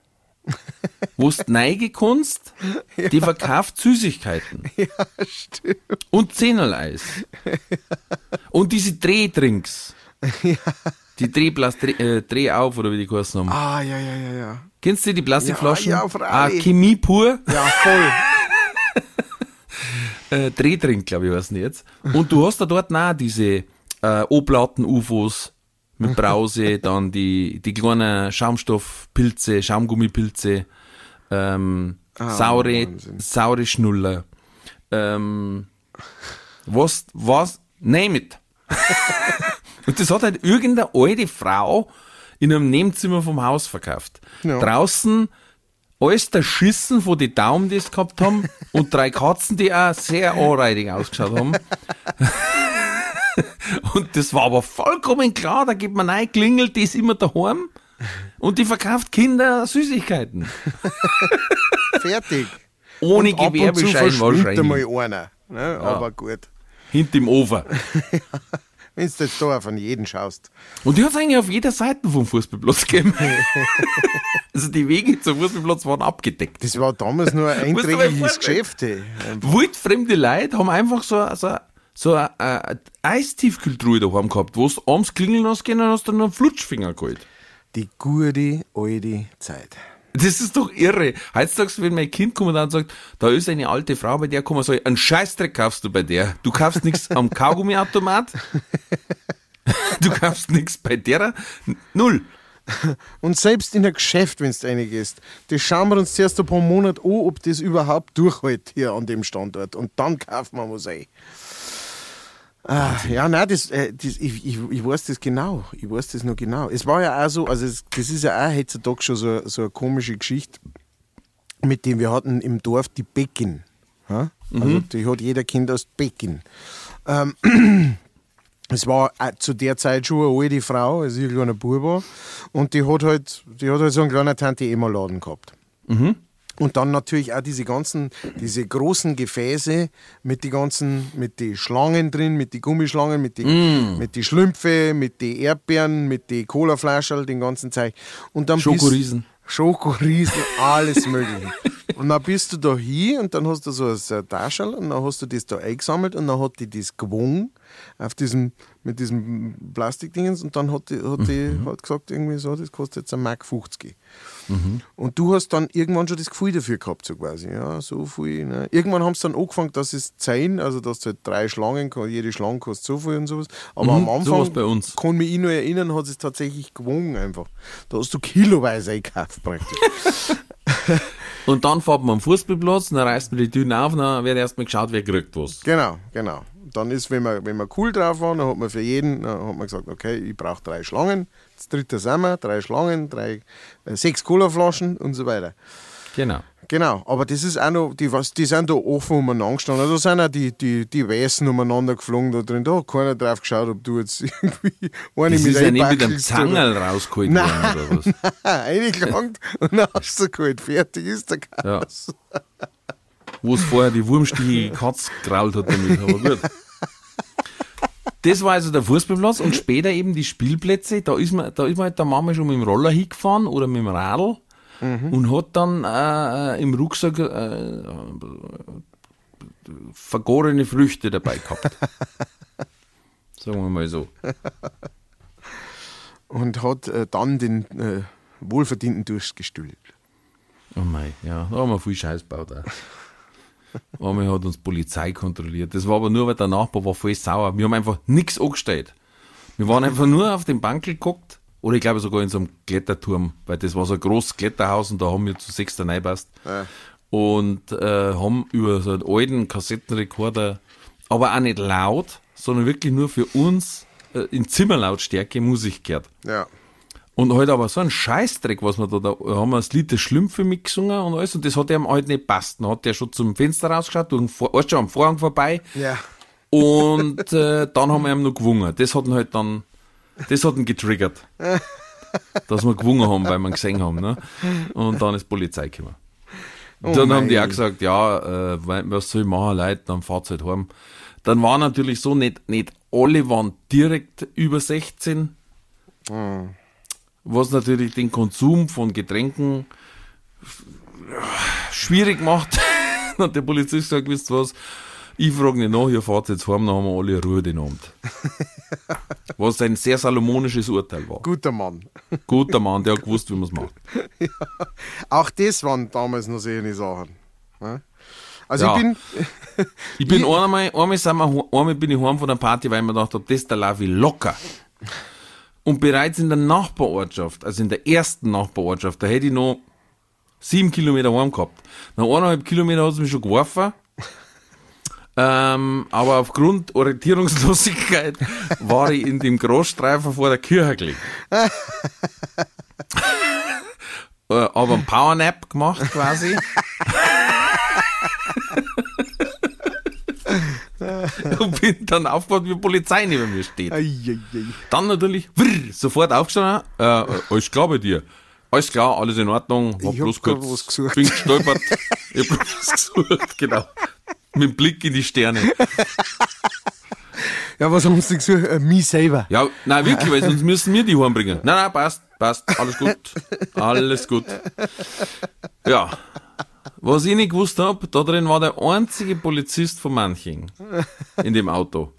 wo du neige kannst, die verkauft Süßigkeiten. Ja, stimmt. Und Zehnerleis. Und diese Drehdrinks. Die Drehplas, Dreh, äh, Dreh auf, oder wie die geheißen haben. Ah, ja, ja, ja, ja. Kennst du die Plastikflaschen? Ja, ja, ah, freilich. Chemie pur. Ja, voll. äh, Drehdrink, glaube ich, heißen die jetzt. Und du hast da dort auch diese äh, Oblaten-UFOs mit Brause, dann die, die kleinen Schaumstoffpilze, Schaumgummipilze, ähm, saure, Wahnsinn. saure Schnuller, ähm, was, was, name it. Und das hat halt irgendeine alte Frau in einem Nebenzimmer vom Haus verkauft. Ja. Draußen alles der Schissen von den Daumen, die es gehabt haben, und drei Katzen, die auch sehr anreitig ausgeschaut haben. und das war aber vollkommen klar, da geht man rein, klingelt, die ist immer daheim und die verkauft Kinder Süßigkeiten. Fertig. Ohne Und Gewerbeschein wahrscheinlich. einmal einer. Ne? Aber gut. Hinter dem Ofen. Wenn du jetzt da von jeden schaust. Und die hat es eigentlich auf jeder Seite vom Fußballplatz gegeben. also die Wege zum Fußballplatz waren abgedeckt. Das war damals nur ein einträgliches. Geschäft. Wildfremde Leute haben einfach so, so, so eine, eine Eistiefkühltruhe daheim gehabt, wo du abends klingeln hast können und hast dann einen Flutschfinger geholt. Die gute alte Zeit. Das ist doch irre. Heutzutage, wenn mein Kind kommt und sagt, da ist eine alte Frau, bei der kommen soll, einen Scheißdreck kaufst du bei der. Du kaufst nichts am Kaugummiautomat. Du kaufst nichts bei der. Null. Und selbst in ein Geschäft, wenn du reingehst, das schauen wir uns zuerst ein paar Monate an, ob das überhaupt durchhält hier an dem Standort. Und dann kaufen wir was ein. Ah, ja, nein, das, äh, das, ich, ich, ich weiß das genau. Ich weiß das noch genau. Es war ja auch so, also es, das ist ja auch heutzutage schon so, so eine komische Geschichte, mit dem wir hatten im Dorf die Bäckin. Ja? Also die hat jeder Kind aus Bäckin. Ähm, es war auch zu der Zeit schon eine alte Frau, also ein kleiner Bub war. Und die hat halt, die hat halt so einen kleinen Tante-Emma-Laden gehabt. Und dann natürlich auch diese ganzen, diese großen Gefäße mit die ganzen, mit die Schlangen drin, mit die Gummischlangen, mit die, mit die Schlümpfe, mit die Erdbeeren, mit die Colaflaschen, den ganzen Zeug. Und dann Schokoriesen. Schokoriesen, alles Mögliche. Und dann bist du da hier und dann hast du so ein Taschel und dann hast du das da eingesammelt und dann hat die das gewogen auf diesem, mit diesem Plastikdingens und dann hat die, hat die hat gesagt, irgendwie so, das kostet jetzt ein Mark 50. Und du hast dann irgendwann schon das Gefühl dafür gehabt, so quasi. Ja, so viel. Ne? Irgendwann haben sie dann angefangen, dass es zehn, also dass du halt drei Schlangen, jede Schlange kostet so viel und sowas. Aber Mhm, am Anfang, bei uns. kann mich ich noch erinnern, hat es tatsächlich gewogen einfach. Da hast du kiloweise eingekauft praktisch. Und dann fährt man am Fußballplatz, dann reißt man die Türen auf, dann wird erstmal geschaut, wer kriegt was. genau, genau. Dann ist, wenn man, wenn man cool drauf war, dann hat man für jeden dann hat man gesagt, okay, ich brauche drei Schlangen. Das dritte sind wir, drei Schlangen, drei, äh, sechs Colaflaschen und so weiter. Genau. Genau, aber das ist auch noch, die, was, die sind da offen umeinander gestanden. Also sind auch die, die, die Weißen umeinander geflogen da drin. Da hat keiner drauf geschaut, ob du jetzt irgendwie eine Das mit ist ja nicht mit einem Zangerl rausgeholt worden oder was. Eingelangt und dann hast du geholt. Fertig ist der Ja. Chaos. Wo es vorher die wurmstichige Katz grault hat damit, aber gut. Das war also der Fußballplatz und später eben die Spielplätze. Da ist man, da ist man halt der Mama schon mit dem Roller hingefahren oder mit dem Radl und hat dann äh, äh, im Rucksack äh, vergorene Früchte dabei gehabt. Sagen wir mal so. Und hat äh, dann den äh, wohlverdienten Durst gestillt. Oh mei, ja, da haben wir viel Scheiß gebaut. Einmal hat uns die Polizei kontrolliert. Das war aber nur, weil der Nachbar war voll sauer. Wir haben einfach nichts angestellt. Wir waren einfach nur auf dem Bankel geguckt. Oder ich glaube sogar in so einem Kletterturm, weil das war so ein großes Kletterhaus und da haben wir zu sechs da reingepasst. Und äh, haben über so einen alten Kassettenrekorder, aber auch nicht laut, sondern wirklich nur für uns äh, in Zimmerlautstärke Musik gehört. Ja. Und halt aber so ein Scheißdreck, was wir da, da haben wir das Lied der Schlümpfe mitgesungen und alles, und das hat ihm halt nicht passt. Dann hat der schon zum Fenster rausgeschaut, durch den Vor erst schon am Vorhang vorbei, Ja. und äh, dann haben wir ihm noch gewungen. Das hat ihn halt dann, das hat ihn getriggert. dass wir gewungen haben, weil wir gesehen haben. Ne? Und dann ist die Polizei gekommen. Oh dann haben die auch gesagt, ja, äh, was soll ich machen, Leute, dann fahrt's halt heim. Dann war natürlich so, nicht, nicht alle waren direkt über 16, was natürlich den Konsum von Getränken schwierig macht. Hat der Polizist gesagt, wisst ihr was, ich frage nicht nach, ihr fahrt jetzt heim, dann haben wir alle Ruhe den Abend. Was ein sehr salomonisches Urteil war. Guter Mann. Guter Mann, der hat gewusst, wie man es macht. Auch das waren damals noch solche Sachen. ne? Also Ja. ich bin, Ich bin einmal, einmal, sind wir, einmal bin ich heim von der Party, weil ich mir gedacht habe, das da laufe ich locker. Und bereits in der Nachbarortschaft, also in der ersten Nachbarortschaft, da hätte ich noch sieben Kilometer heim gehabt. Nach eineinhalb Kilometer hat es mich schon geworfen. Ähm, aber aufgrund Orientierungslosigkeit war ich in dem Großstreifen vor der Kirche gelegen. äh, aber einen Powernap gemacht quasi. und bin dann aufgewacht, wie die Polizei neben mir steht. ei, ei, ei. Dann natürlich vrr, sofort aufgestanden. Äh, alles klar bei dir. Alles klar, alles in Ordnung. Hab Ich hab bloß grad kurz was gesucht. bin gestolpert. ich hab bloß was gesucht, genau. Mit dem Blick in die Sterne. Ja, was haben sie gesagt? Äh, mich selber. Ja, nein, wirklich, weil sonst müssen wir die heimbringen. Nein, nein, passt, passt, alles gut, alles gut. Ja, was ich nicht gewusst hab, da drin war der einzige Polizist von Manching in dem Auto.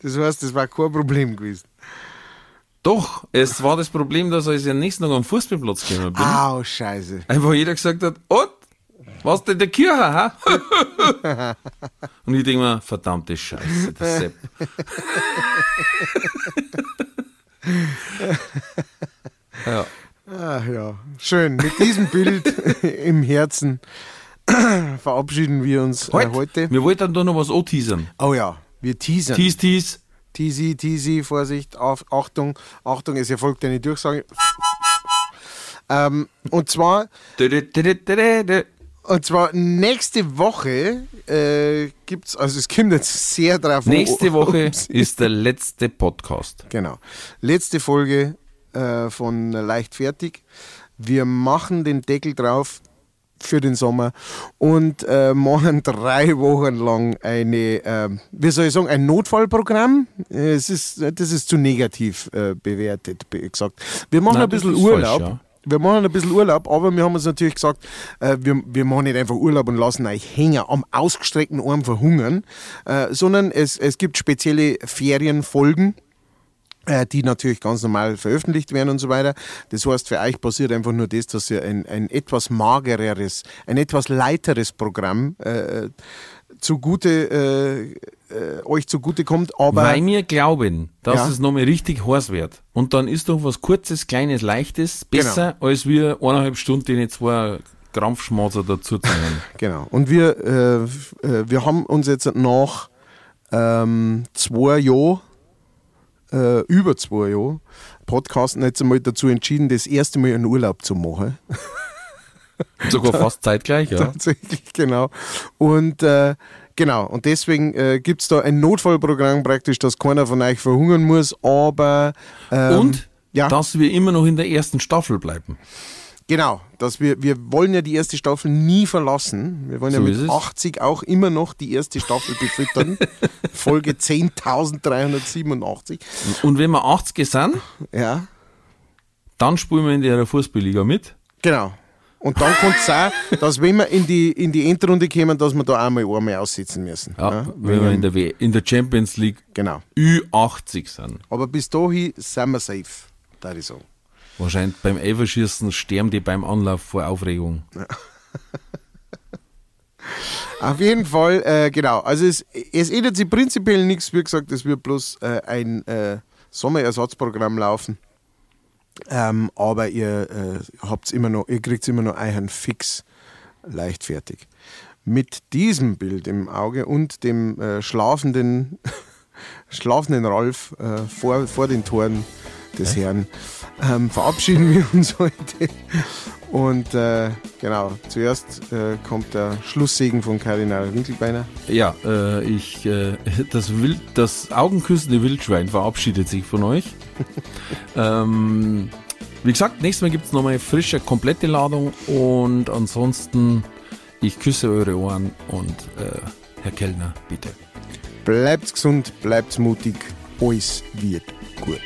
Das heißt, das war kein Problem gewesen. Doch, es war das Problem, dass ich am nächsten Tag am Fußballplatz gekommen bin, Au, scheiße. einfach jeder gesagt hat, und? Was denn der Kirche, ha? Und ich denke mir, verdammte Scheiße, der Sepp. ja. Ach ja, schön. Mit diesem Bild im Herzen verabschieden wir uns äh, Halt, heute. Wir wollten da noch was anteasern. Oh ja, wir teasern. Tease, tease. Teasy, teasy, Vorsicht, auf, Achtung, Achtung, es erfolgt eine Durchsage. Ähm, und zwar Und zwar nächste Woche äh, gibt's, also es kommt jetzt sehr drauf Nächste Woche ist der letzte Podcast. Genau. Letzte Folge äh, von Leicht Fertig. Wir machen den Deckel drauf für den Sommer und äh, machen drei Wochen lang eine, äh, wie soll ich sagen, ein Notfallprogramm. Äh, Es ist, das ist zu negativ äh, bewertet, be- gesagt. Wir machen Nein, ein bisschen ist falsch, Urlaub. ja. Wir machen ein bisschen Urlaub, aber wir haben uns natürlich gesagt, äh, wir, wir machen nicht einfach Urlaub und lassen euch hängen am ausgestreckten Arm verhungern, äh, sondern es, es gibt spezielle Ferienfolgen, äh, die natürlich ganz normal veröffentlicht werden und so weiter. Das heißt, für euch passiert einfach nur das, dass ihr ein, ein etwas magereres, ein etwas leiteres Programm äh, zugute, äh, äh, euch zugute kommt, aber Weil wir glauben, dass Ja. es nochmal richtig heiß wird. Und dann ist doch was Kurzes, Kleines, Leichtes besser, Genau. als wir eineinhalb Stunden die zwei Krampfschmazer dazu zahlen. Genau. Und wir, äh, äh, wir haben uns jetzt nach ähm, zwei Jahren, äh, über zwei Jahren, Podcasten jetzt einmal dazu entschieden, das erste Mal einen Urlaub zu machen. Sogar fast zeitgleich, ja. Tatsächlich, genau. Und äh, genau, und deswegen äh, gibt es da ein Notfallprogramm praktisch, dass keiner von euch verhungern muss, aber ähm, Und, ja, dass wir immer noch in der ersten Staffel bleiben. genau, dass wir, wir wollen ja die erste Staffel nie verlassen. Wir wollen So ja mit es. 80 auch immer noch die erste Staffel befüttern. Folge 10.387. Und wenn wir 80 sind, Ja, dann spielen wir in der Fußballliga mit. genau. Und dann kann es sein, dass wenn wir in die, in die Endrunde kommen, dass wir da einmal einmal aussitzen müssen. Ja, wenn wir in der, w in der Champions League Genau. Ü80 sind. Aber bis dahin sind wir safe, da ich sagen. Wahrscheinlich beim Elferschießen sterben die beim Anlauf vor Aufregung. Auf jeden Fall, äh, genau. Also es, es ändert sich prinzipiell nichts. Wie gesagt, es wird bloß äh, ein äh, Sommerersatzprogramm laufen. Ähm, aber ihr äh, habt's immer noch, ihr kriegt immer noch euren Fix leichtfertig. Mit diesem Bild im Auge und dem äh, schlafenden, schlafenden Ralf äh, vor, vor den Toren des Herrn ähm, verabschieden wir uns heute. Und äh, genau, zuerst äh, kommt der Schlusssegen von Kardinal Winkelbeiner. Ja, äh, ich, äh, das, Wild, das augenküssende Wildschwein verabschiedet sich von euch. ähm, wie gesagt, nächstes Mal gibt es nochmal frische, komplette Ladung und ansonsten, ich küsse eure Ohren und äh, Herr Kellner, bitte. Bleibt gesund, bleibt mutig, alles wird gut.